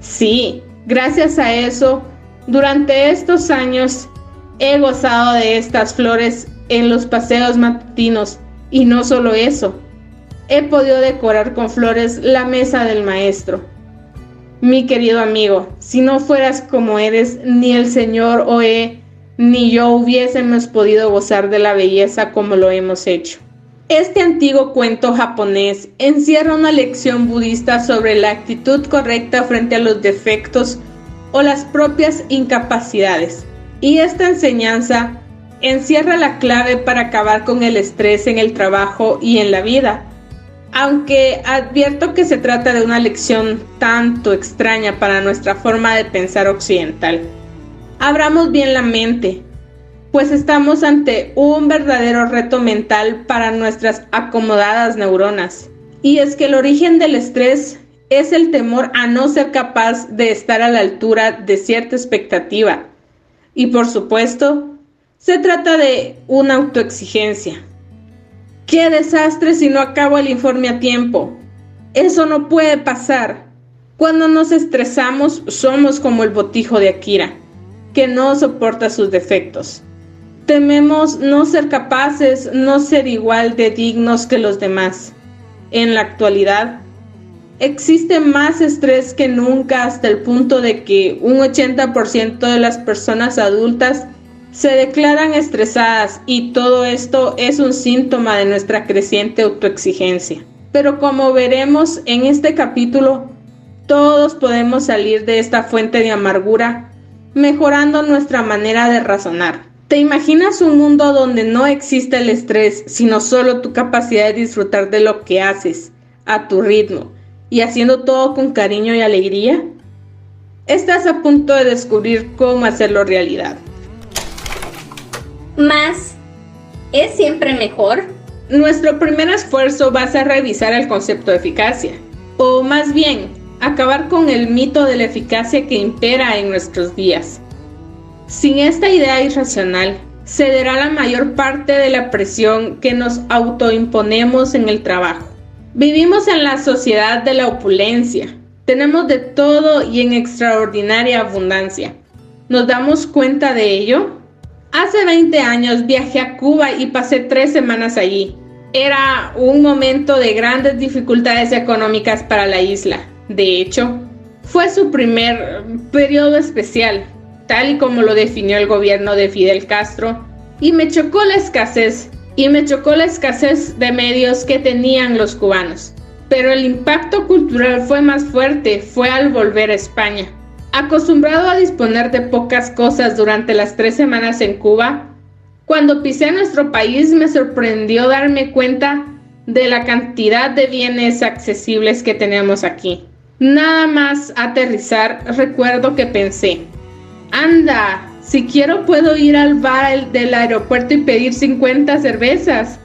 Sí, gracias a eso, durante estos años he gozado de estas flores en los paseos matutinos y no solo eso, he podido decorar con flores la mesa del maestro. Mi querido amigo, si no fueras como eres, ni el señor Oe ni yo hubiésemos podido gozar de la belleza como lo hemos hecho. Este antiguo cuento japonés encierra una lección budista sobre la actitud correcta frente a los defectos o las propias incapacidades. Y esta enseñanza encierra la clave para acabar con el estrés en el trabajo y en la vida. Aunque advierto que se trata de una lección tanto extraña para nuestra forma de pensar occidental. Abramos bien la mente, pues estamos ante un verdadero reto mental para nuestras acomodadas neuronas. Y es que el origen del estrés es el temor a no ser capaz de estar a la altura de cierta expectativa. Y por supuesto, se trata de una autoexigencia. ¡Qué desastre si no acabo el informe a tiempo! Eso no puede pasar. Cuando nos estresamos somos como el botijo de Akira que no soporta sus defectos. Tememos no ser capaces, no ser igual de dignos que los demás. En la actualidad, existe más estrés que nunca hasta el punto de que un 80% de las personas adultas se declaran estresadas y todo esto es un síntoma de nuestra creciente autoexigencia. Pero como veremos en este capítulo, todos podemos salir de esta fuente de amargura mejorando nuestra manera de razonar. ¿Te imaginas un mundo donde no existe el estrés, sino solo tu capacidad de disfrutar de lo que haces, a tu ritmo, y haciendo todo con cariño y alegría? Estás a punto de descubrir cómo hacerlo realidad. Más es siempre mejor. Nuestro primer esfuerzo va a ser revisar el concepto de eficacia, o más bien, acabar con el mito de la eficacia que impera en nuestros días. Sin esta idea irracional, cederá la mayor parte de la presión que nos autoimponemos en el trabajo. Vivimos en la sociedad de la opulencia. Tenemos de todo y en extraordinaria abundancia. ¿Nos damos cuenta de ello? Hace 20 años viajé a Cuba y pasé tres semanas allí. Era un momento de grandes dificultades económicas para la isla. De hecho, fue su primer periodo especial, tal y como lo definió el gobierno de Fidel Castro, y me chocó la escasez, y me chocó la escasez de medios que tenían los cubanos. Pero el impacto cultural fue más fuerte, fue al volver a España. Acostumbrado a disponer de pocas cosas durante las tres semanas en Cuba, cuando pisé nuestro país me sorprendió darme cuenta de la cantidad de bienes accesibles que tenemos aquí. Nada más aterrizar, recuerdo que pensé, anda, si quiero puedo ir al bar del aeropuerto y pedir 50 cervezas.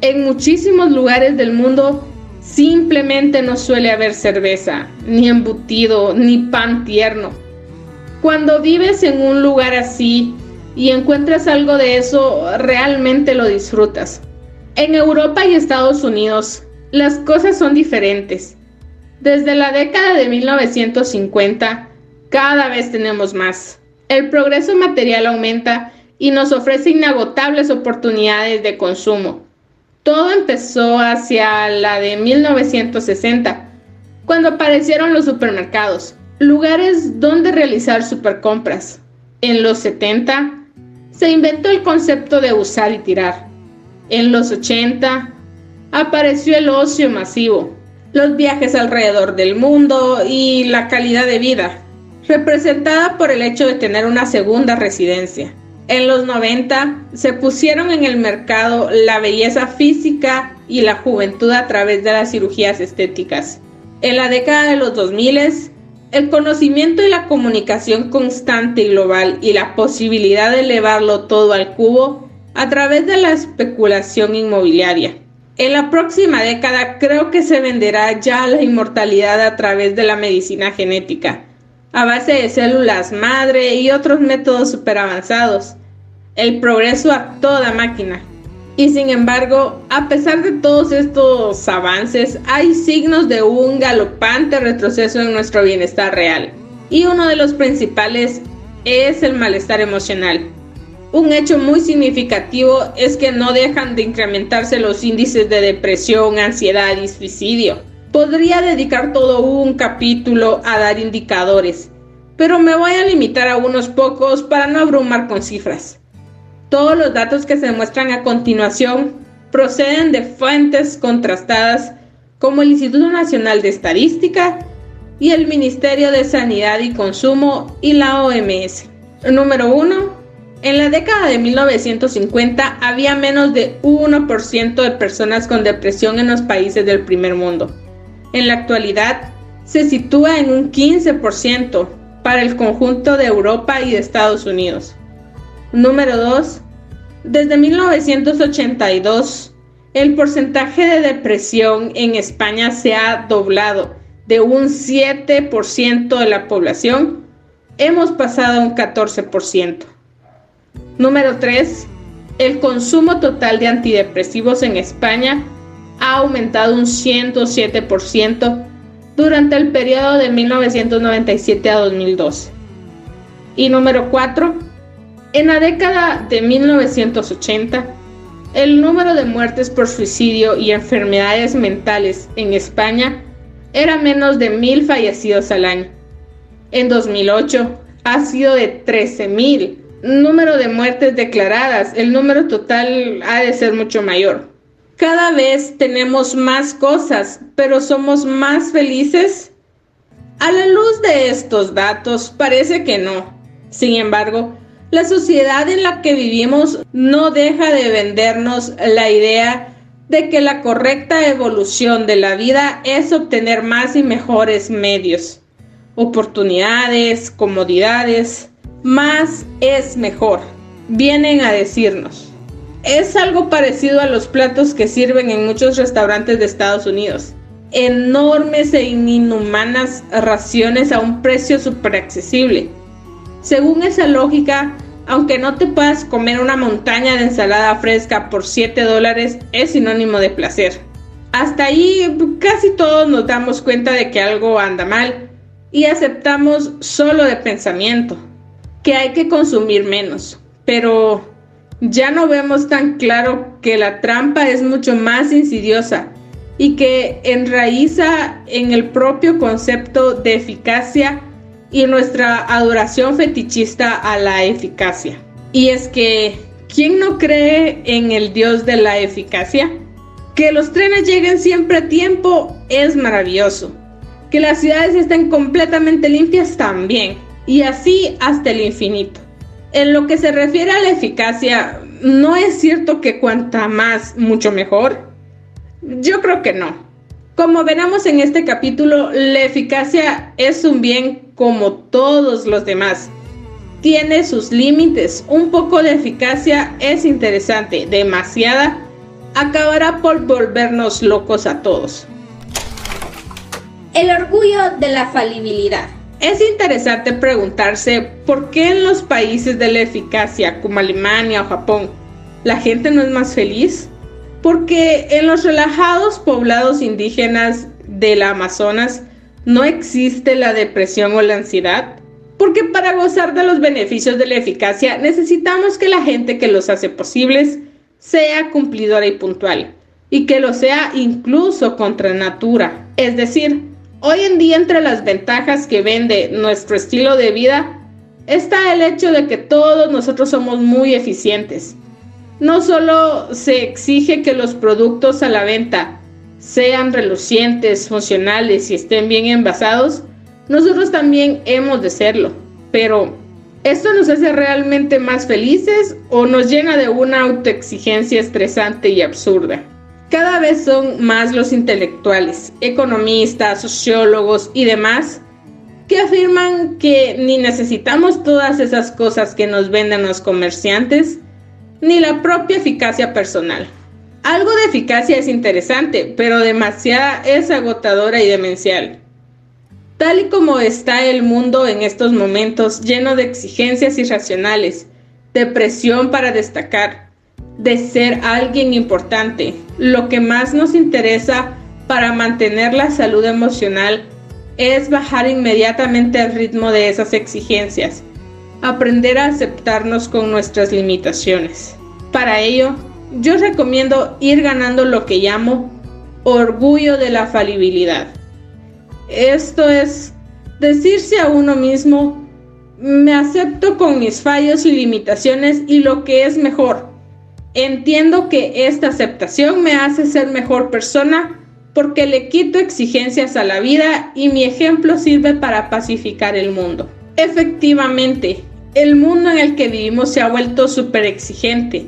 En muchísimos lugares del mundo simplemente no suele haber cerveza, ni embutido, ni pan tierno. Cuando vives en un lugar así y encuentras algo de eso, realmente lo disfrutas. En Europa y Estados Unidos, las cosas son diferentes. Desde la década de 1950, cada vez tenemos más. El progreso material aumenta y nos ofrece inagotables oportunidades de consumo. Todo empezó hacia la de 1960, cuando aparecieron los supermercados, lugares donde realizar supercompras. En los 70 se inventó el concepto de usar y tirar. En los 80 apareció el ocio masivo, los viajes alrededor del mundo y la calidad de vida, representada por el hecho de tener una segunda residencia. En los 90 se pusieron en el mercado la belleza física y la juventud a través de las cirugías estéticas. En la década de los 2000 el conocimiento y la comunicación constante y global y la posibilidad de elevarlo todo al cubo a través de la especulación inmobiliaria. En la próxima década creo que se venderá ya la inmortalidad a través de la medicina genética, a base de células madre y otros métodos superavanzados. El progreso a toda máquina. Y sin embargo, a pesar de todos estos avances, hay signos de un galopante retroceso en nuestro bienestar real. Y uno de los principales es el malestar emocional. Un hecho muy significativo es que no dejan de incrementarse los índices de depresión, ansiedad y suicidio. Podría dedicar todo un capítulo a dar indicadores, pero me voy a limitar a unos pocos para no abrumar con cifras. Todos los datos que se muestran a continuación proceden de fuentes contrastadas como el Instituto Nacional de Estadística y el Ministerio de Sanidad y Consumo y la OMS. Número 1. En la década de 1950 había menos de 1% de personas con depresión en los países del primer mundo. En la actualidad se sitúa en un 15% para el conjunto de Europa y de Estados Unidos. Número 2. Desde 1982, el porcentaje de depresión en España se ha doblado. De un 7% de la población, hemos pasado a un 14%. Número 3. El consumo total de antidepresivos en España ha aumentado un 107% durante el periodo de 1997 a 2012. Y número 4. En la década de 1980, el número de muertes por suicidio y enfermedades mentales en España era menos de mil fallecidos al año. En 2008 ha sido de 13.000 número de muertes declaradas, el número total ha de ser mucho mayor. Cada vez tenemos más cosas, pero somos más felices. A la luz de estos datos, parece que no. Sin embargo, la sociedad en la que vivimos no deja de vendernos la idea de que la correcta evolución de la vida es obtener más y mejores medios, oportunidades, comodidades, más es mejor, vienen a decirnos. Es algo parecido a los platos que sirven en muchos restaurantes de Estados Unidos. Enormes e inhumanas raciones a un precio súper accesible. Según esa lógica, aunque no te puedas comer una montaña de ensalada fresca por 7 dólares, es sinónimo de placer. Hasta ahí casi todos nos damos cuenta de que algo anda mal y aceptamos solo de pensamiento que hay que consumir menos. Pero ya no vemos tan claro que la trampa es mucho más insidiosa y que enraiza en el propio concepto de eficacia y nuestra adoración fetichista a la eficacia. Y es que, ¿quién no cree en el Dios de la eficacia? Que los trenes lleguen siempre a tiempo es maravilloso. Que las ciudades estén completamente limpias también. Y así hasta el infinito. En lo que se refiere a la eficacia, ¿no es cierto que cuanta más, mucho mejor? Yo creo que no. Como veremos en este capítulo, la eficacia es un bien como todos los demás. Tiene sus límites. Un poco de eficacia es interesante, demasiada acabará por volvernos locos a todos. El orgullo de la falibilidad. Es interesante preguntarse por qué en los países de la eficacia como Alemania o Japón la gente no es más feliz. Porque en los relajados poblados indígenas del Amazonas no existe la depresión o la ansiedad. Porque para gozar de los beneficios de la eficacia necesitamos que la gente que los hace posibles sea cumplidora y puntual. Y que lo sea incluso contra natura. Es decir, hoy en día entre las ventajas que vende nuestro estilo de vida está el hecho de que todos nosotros somos muy eficientes no solo se exige que los productos a la venta sean relucientes, funcionales y estén bien envasados, nosotros también hemos de serlo. Pero, ¿esto nos hace realmente más felices o nos llena de una autoexigencia estresante y absurda? Cada vez son más los intelectuales, economistas, sociólogos y demás que afirman que ni necesitamos todas esas cosas que nos venden los comerciantes, ni la propia eficacia personal. Algo de eficacia es interesante, pero demasiada es agotadora y demencial. Tal y como está el mundo en estos momentos, lleno de exigencias irracionales, de presión para destacar, de ser alguien importante, lo que más nos interesa para mantener la salud emocional es bajar inmediatamente el ritmo de esas exigencias aprender a aceptarnos con nuestras limitaciones. Para ello, yo recomiendo ir ganando lo que llamo orgullo de la falibilidad. Esto es decirse a uno mismo, me acepto con mis fallos y limitaciones y lo que es mejor. Entiendo que esta aceptación me hace ser mejor persona porque le quito exigencias a la vida y mi ejemplo sirve para pacificar el mundo. Efectivamente, el mundo en el que vivimos se ha vuelto súper exigente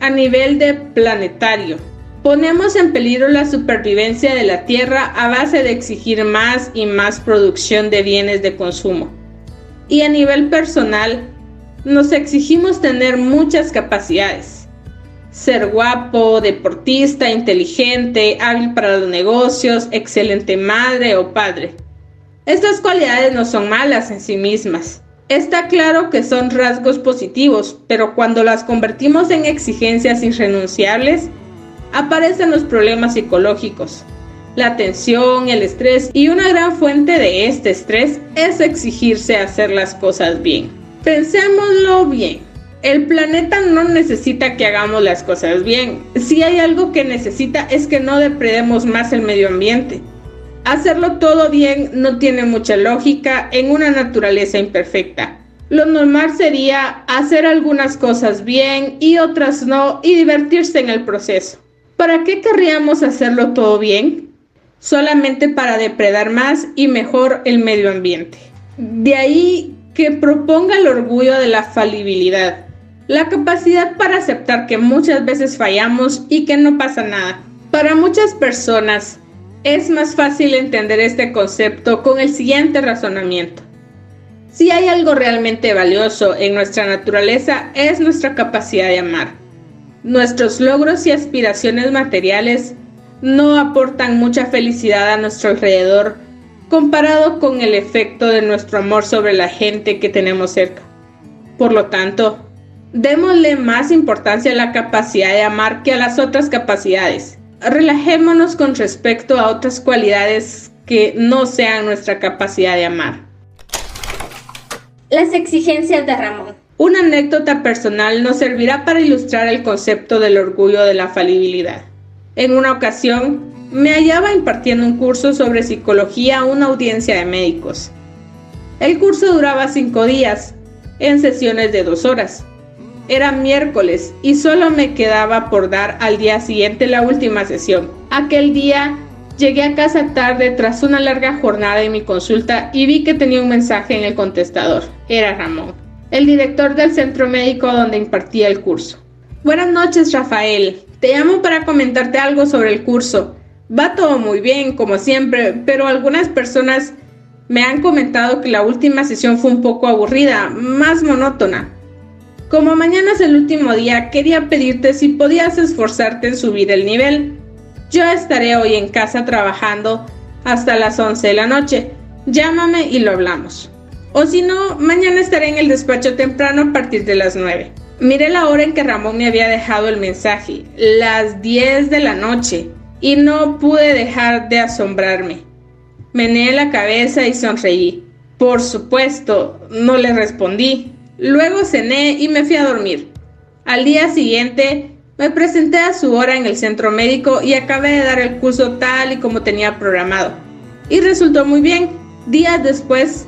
a nivel de planetario. Ponemos en peligro la supervivencia de la Tierra a base de exigir más y más producción de bienes de consumo. Y a nivel personal, nos exigimos tener muchas capacidades. Ser guapo, deportista, inteligente, hábil para los negocios, excelente madre o padre. Estas cualidades no son malas en sí mismas Está claro que son rasgos positivos, pero cuando las convertimos en exigencias irrenunciables, aparecen los problemas psicológicos. La tensión, el estrés y una gran fuente de este estrés es exigirse hacer las cosas bien. Pensémoslo bien. El planeta no necesita que hagamos las cosas bien. Si hay algo que necesita es que no depredemos más el medio ambiente. Hacerlo todo bien no tiene mucha lógica en una naturaleza imperfecta. Lo normal sería hacer algunas cosas bien y otras no y divertirse en el proceso. ¿Para qué querríamos hacerlo todo bien? Solamente para depredar más y mejor el medio ambiente. De ahí que proponga el orgullo de la falibilidad, la capacidad para aceptar que muchas veces fallamos y que no pasa nada. Para muchas personas es más fácil entender este concepto con el siguiente razonamiento. Si hay algo realmente valioso en nuestra naturaleza es nuestra capacidad de amar. Nuestros logros y aspiraciones materiales no aportan mucha felicidad a nuestro alrededor comparado con el efecto de nuestro amor sobre la gente que tenemos cerca. Por lo tanto, démosle más importancia a la capacidad de amar que a las otras capacidades. Relajémonos con respecto a otras cualidades que no sean nuestra capacidad de amar. Las exigencias de Ramón. Una anécdota personal nos servirá para ilustrar el concepto del orgullo de la falibilidad. En una ocasión, me hallaba impartiendo un curso sobre psicología a una audiencia de médicos. El curso duraba cinco días, en sesiones de dos horas. Era miércoles y solo me quedaba por dar al día siguiente la última sesión. Aquel día Llegué a casa tarde tras una larga jornada en mi consulta y vi que tenía un mensaje en el contestador. Era Ramón, el director del centro médico donde impartía el curso. Buenas noches, Rafael. Te llamo para comentarte algo sobre el curso. Va todo muy bien, como siempre, pero algunas personas me han comentado que la última sesión fue un poco aburrida, más monótona. Como mañana es el último día, quería pedirte si podías esforzarte en subir el nivel. Yo estaré hoy en casa trabajando hasta las 11 de la noche. Llámame y lo hablamos. O si no, mañana estaré en el despacho temprano a partir de las 9. Miré la hora en que Ramón me había dejado el mensaje, las 10 de la noche, y no pude dejar de asombrarme. Meneé la cabeza y sonreí. Por supuesto, no le respondí. Luego cené y me fui a dormir. Al día siguiente me presenté a su hora en el centro médico y acabé de dar el curso tal y como tenía programado. Y resultó muy bien. Días después,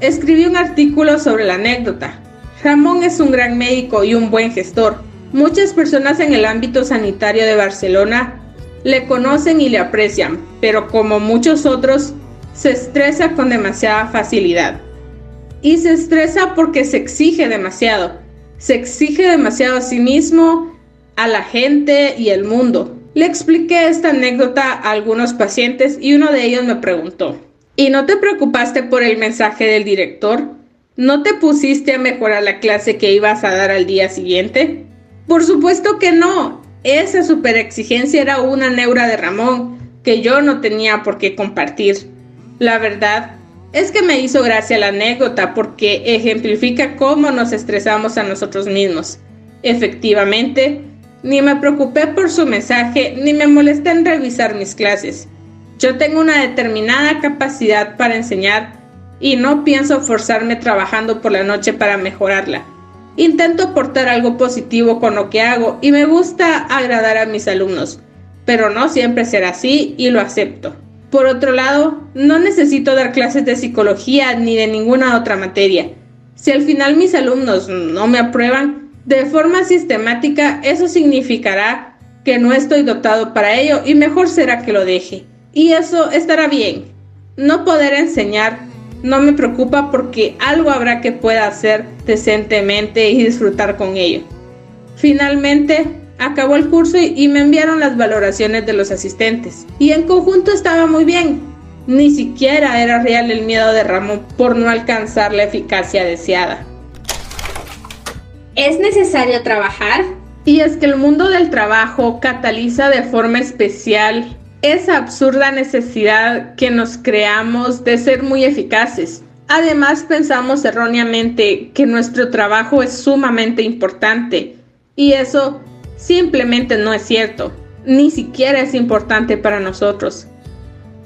escribí un artículo sobre la anécdota. Ramón es un gran médico y un buen gestor. Muchas personas en el ámbito sanitario de Barcelona le conocen y le aprecian, pero como muchos otros, se estresa con demasiada facilidad. Y se estresa porque se exige demasiado. Se exige demasiado a sí mismo a la gente y el mundo. Le expliqué esta anécdota a algunos pacientes y uno de ellos me preguntó, ¿y no te preocupaste por el mensaje del director? ¿No te pusiste a mejorar la clase que ibas a dar al día siguiente? Por supuesto que no. Esa super exigencia era una neura de Ramón que yo no tenía por qué compartir. La verdad es que me hizo gracia la anécdota porque ejemplifica cómo nos estresamos a nosotros mismos. Efectivamente, ni me preocupé por su mensaje, ni me molesté en revisar mis clases. Yo tengo una determinada capacidad para enseñar y no pienso forzarme trabajando por la noche para mejorarla. Intento aportar algo positivo con lo que hago y me gusta agradar a mis alumnos, pero no siempre será así y lo acepto. Por otro lado, no necesito dar clases de psicología ni de ninguna otra materia. Si al final mis alumnos no me aprueban, de forma sistemática, eso significará que no estoy dotado para ello y mejor será que lo deje. Y eso estará bien. No poder enseñar no me preocupa porque algo habrá que pueda hacer decentemente y disfrutar con ello. Finalmente, acabó el curso y me enviaron las valoraciones de los asistentes. Y en conjunto estaba muy bien. Ni siquiera era real el miedo de Ramón por no alcanzar la eficacia deseada. ¿Es necesario trabajar? Y es que el mundo del trabajo cataliza de forma especial esa absurda necesidad que nos creamos de ser muy eficaces. Además pensamos erróneamente que nuestro trabajo es sumamente importante y eso simplemente no es cierto, ni siquiera es importante para nosotros.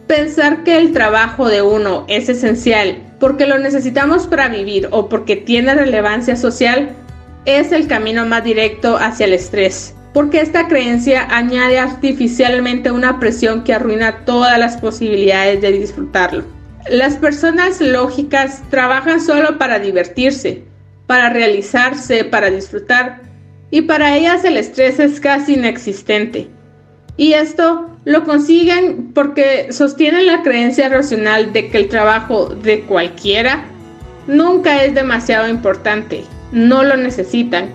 Pensar que el trabajo de uno es esencial porque lo necesitamos para vivir o porque tiene relevancia social es el camino más directo hacia el estrés, porque esta creencia añade artificialmente una presión que arruina todas las posibilidades de disfrutarlo. Las personas lógicas trabajan solo para divertirse, para realizarse, para disfrutar, y para ellas el estrés es casi inexistente. Y esto lo consiguen porque sostienen la creencia racional de que el trabajo de cualquiera nunca es demasiado importante, no lo necesitan,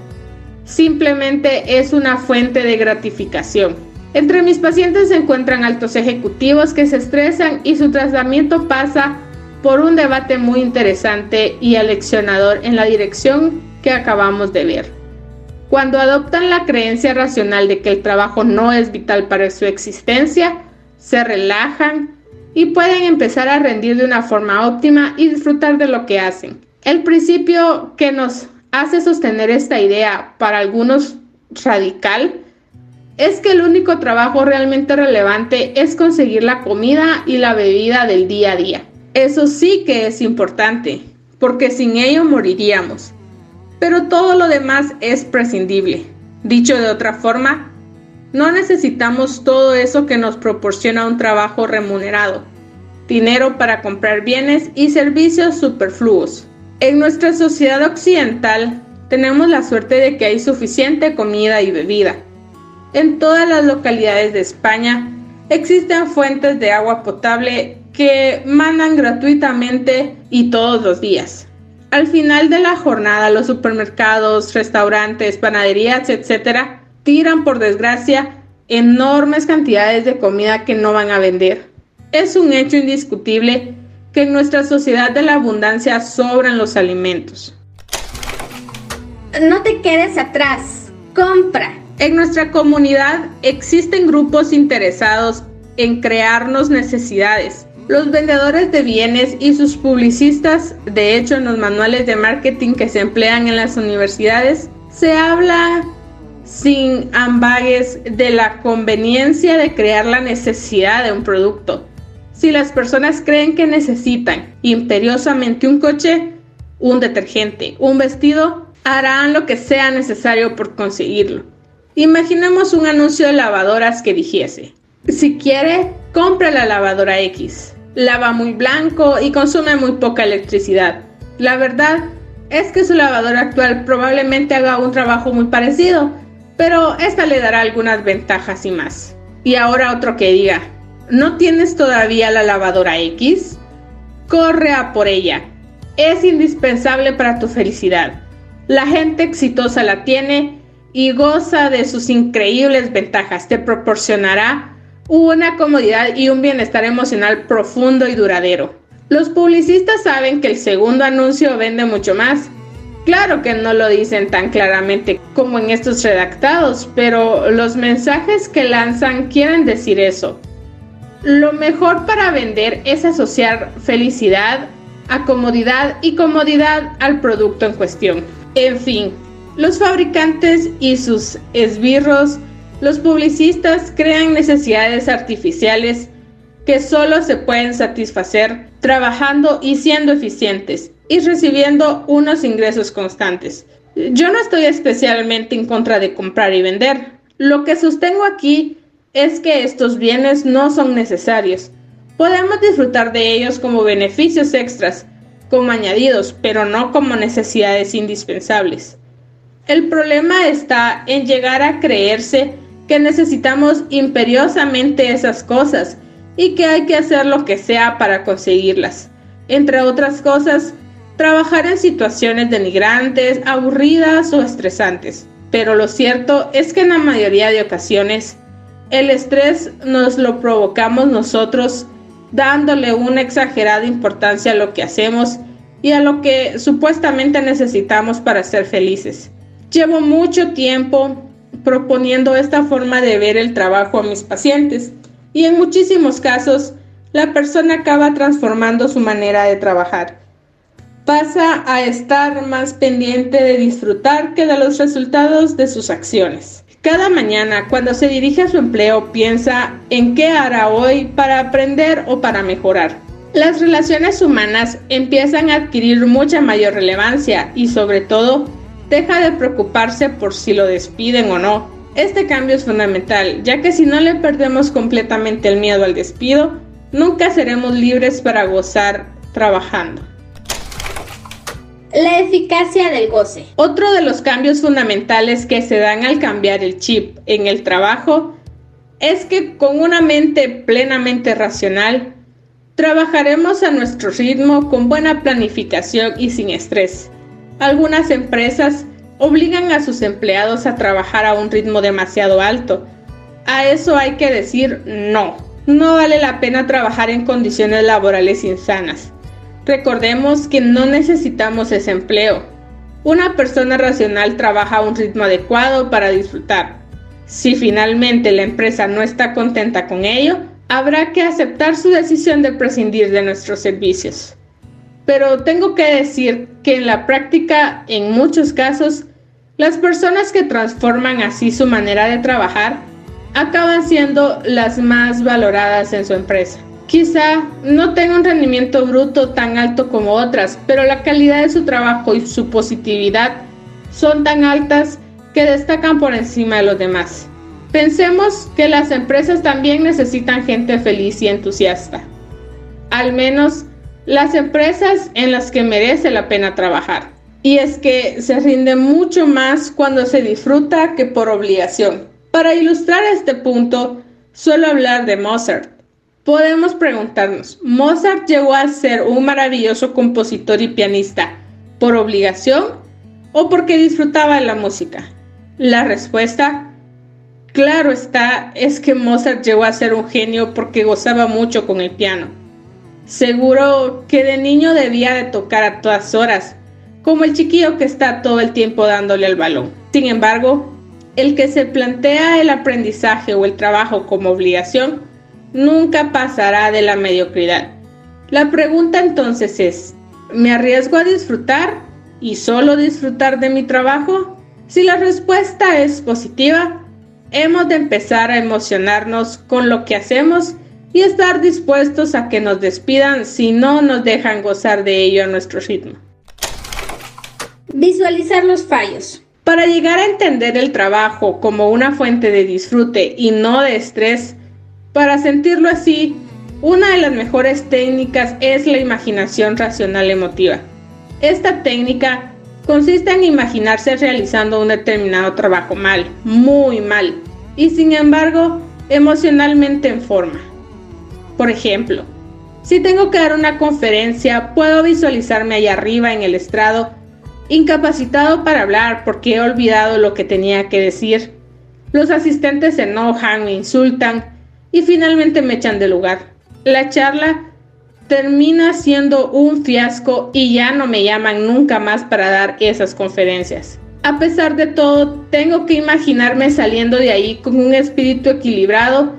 simplemente es una fuente de gratificación. Entre mis pacientes se encuentran altos ejecutivos que se estresan y su tratamiento pasa por un debate muy interesante y aleccionador en la dirección que acabamos de ver. Cuando adoptan la creencia racional de que el trabajo no es vital para su existencia, se relajan y pueden empezar a rendir de una forma óptima y disfrutar de lo que hacen. El principio que nos hace sostener esta idea para algunos radical es que el único trabajo realmente relevante es conseguir la comida y la bebida del día a día. Eso sí que es importante, porque sin ello moriríamos. Pero todo lo demás es prescindible. Dicho de otra forma, no necesitamos todo eso que nos proporciona un trabajo remunerado, dinero para comprar bienes y servicios superfluos. En nuestra sociedad occidental tenemos la suerte de que hay suficiente comida y bebida. En todas las localidades de España existen fuentes de agua potable que mandan gratuitamente y todos los días. Al final de la jornada los supermercados, restaurantes, panaderías, etc., tiran por desgracia enormes cantidades de comida que no van a vender. Es un hecho indiscutible que en nuestra sociedad de la abundancia sobran los alimentos. No te quedes atrás, compra. En nuestra comunidad existen grupos interesados en crearnos necesidades. Los vendedores de bienes y sus publicistas, de hecho en los manuales de marketing que se emplean en las universidades, se habla sin ambagues de la conveniencia de crear la necesidad de un producto. Si las personas creen que necesitan imperiosamente un coche, un detergente, un vestido, harán lo que sea necesario por conseguirlo. Imaginemos un anuncio de lavadoras que dijese, si quiere, compre la lavadora X. Lava muy blanco y consume muy poca electricidad. La verdad es que su lavadora actual probablemente haga un trabajo muy parecido, pero esta le dará algunas ventajas y más. Y ahora otro que diga, ¿No tienes todavía la lavadora X? Corre a por ella. Es indispensable para tu felicidad. La gente exitosa la tiene y goza de sus increíbles ventajas. Te proporcionará una comodidad y un bienestar emocional profundo y duradero. Los publicistas saben que el segundo anuncio vende mucho más. Claro que no lo dicen tan claramente como en estos redactados, pero los mensajes que lanzan quieren decir eso. Lo mejor para vender es asociar felicidad a comodidad y comodidad al producto en cuestión. En fin, los fabricantes y sus esbirros, los publicistas crean necesidades artificiales que solo se pueden satisfacer trabajando y siendo eficientes y recibiendo unos ingresos constantes. Yo no estoy especialmente en contra de comprar y vender. Lo que sostengo aquí es que estos bienes no son necesarios. Podemos disfrutar de ellos como beneficios extras, como añadidos, pero no como necesidades indispensables. El problema está en llegar a creerse que necesitamos imperiosamente esas cosas y que hay que hacer lo que sea para conseguirlas. Entre otras cosas, trabajar en situaciones denigrantes, aburridas o estresantes. Pero lo cierto es que en la mayoría de ocasiones el estrés nos lo provocamos nosotros dándole una exagerada importancia a lo que hacemos y a lo que supuestamente necesitamos para ser felices. Llevo mucho tiempo proponiendo esta forma de ver el trabajo a mis pacientes y en muchísimos casos la persona acaba transformando su manera de trabajar. Pasa a estar más pendiente de disfrutar que de los resultados de sus acciones. Cada mañana, cuando se dirige a su empleo, piensa en qué hará hoy para aprender o para mejorar. Las relaciones humanas empiezan a adquirir mucha mayor relevancia y sobre todo deja de preocuparse por si lo despiden o no. Este cambio es fundamental, ya que si no le perdemos completamente el miedo al despido, nunca seremos libres para gozar trabajando. La eficacia del goce. Otro de los cambios fundamentales que se dan al cambiar el chip en el trabajo es que con una mente plenamente racional, trabajaremos a nuestro ritmo con buena planificación y sin estrés. Algunas empresas obligan a sus empleados a trabajar a un ritmo demasiado alto. A eso hay que decir no. No vale la pena trabajar en condiciones laborales insanas. Recordemos que no necesitamos ese empleo. Una persona racional trabaja a un ritmo adecuado para disfrutar. Si finalmente la empresa no está contenta con ello, habrá que aceptar su decisión de prescindir de nuestros servicios. Pero tengo que decir que en la práctica, en muchos casos, las personas que transforman así su manera de trabajar acaban siendo las más valoradas en su empresa. Quizá no tenga un rendimiento bruto tan alto como otras, pero la calidad de su trabajo y su positividad son tan altas que destacan por encima de los demás. Pensemos que las empresas también necesitan gente feliz y entusiasta. Al menos las empresas en las que merece la pena trabajar. Y es que se rinde mucho más cuando se disfruta que por obligación. Para ilustrar este punto, suelo hablar de Mozart. Podemos preguntarnos, ¿Mozart llegó a ser un maravilloso compositor y pianista por obligación o porque disfrutaba de la música? La respuesta, claro está, es que Mozart llegó a ser un genio porque gozaba mucho con el piano. Seguro que de niño debía de tocar a todas horas, como el chiquillo que está todo el tiempo dándole el balón. Sin embargo, el que se plantea el aprendizaje o el trabajo como obligación nunca pasará de la mediocridad. La pregunta entonces es, ¿me arriesgo a disfrutar y solo disfrutar de mi trabajo? Si la respuesta es positiva, hemos de empezar a emocionarnos con lo que hacemos y estar dispuestos a que nos despidan si no nos dejan gozar de ello a nuestro ritmo. Visualizar los fallos. Para llegar a entender el trabajo como una fuente de disfrute y no de estrés, para sentirlo así, una de las mejores técnicas es la imaginación racional emotiva. Esta técnica consiste en imaginarse realizando un determinado trabajo mal, muy mal, y sin embargo emocionalmente en forma. Por ejemplo, si tengo que dar una conferencia, puedo visualizarme allá arriba en el estrado, incapacitado para hablar porque he olvidado lo que tenía que decir. Los asistentes se enojan, me insultan y finalmente me echan de lugar. La charla termina siendo un fiasco y ya no me llaman nunca más para dar esas conferencias. A pesar de todo, tengo que imaginarme saliendo de ahí con un espíritu equilibrado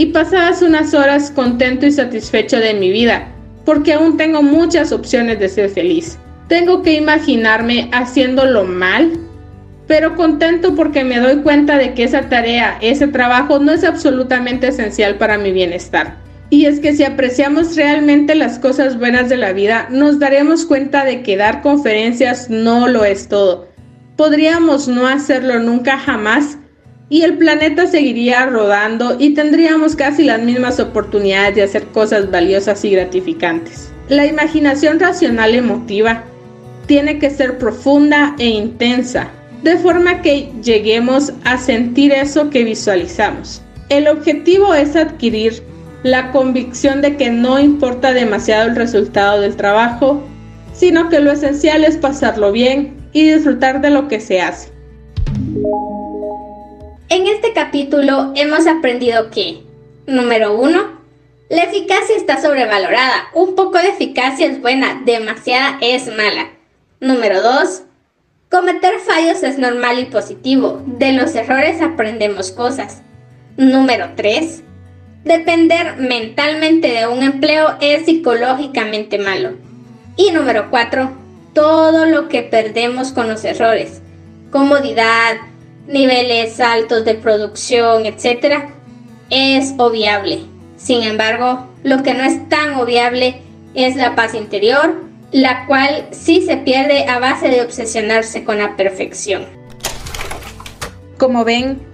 y pasadas unas horas contento y satisfecho de mi vida, porque aún tengo muchas opciones de ser feliz. Tengo que imaginarme haciéndolo mal, pero contento porque me doy cuenta de que esa tarea, ese trabajo no es absolutamente esencial para mi bienestar y es que si apreciamos realmente las cosas buenas de la vida, nos daremos cuenta de que dar conferencias no lo es todo. Podríamos no hacerlo nunca jamás y el planeta seguiría rodando y tendríamos casi las mismas oportunidades de hacer cosas valiosas y gratificantes. La imaginación racional emotiva tiene que ser profunda e intensa, de forma que lleguemos a sentir eso que visualizamos. El objetivo es adquirir la convicción de que no importa demasiado el resultado del trabajo, sino que lo esencial es pasarlo bien y disfrutar de lo que se hace. En este capítulo hemos aprendido que, número uno, la eficacia está sobrevalorada. Un poco de eficacia es buena, demasiada es mala. Número 2. Cometer fallos es normal y positivo. De los errores aprendemos cosas. Número 3. Depender mentalmente de un empleo es psicológicamente malo. Y número 4. Todo lo que perdemos con los errores, comodidad, niveles altos de producción, etc., es obviable. Sin embargo, lo que no es tan obviable es la paz interior, la cual sí se pierde a base de obsesionarse con la perfección. Como ven,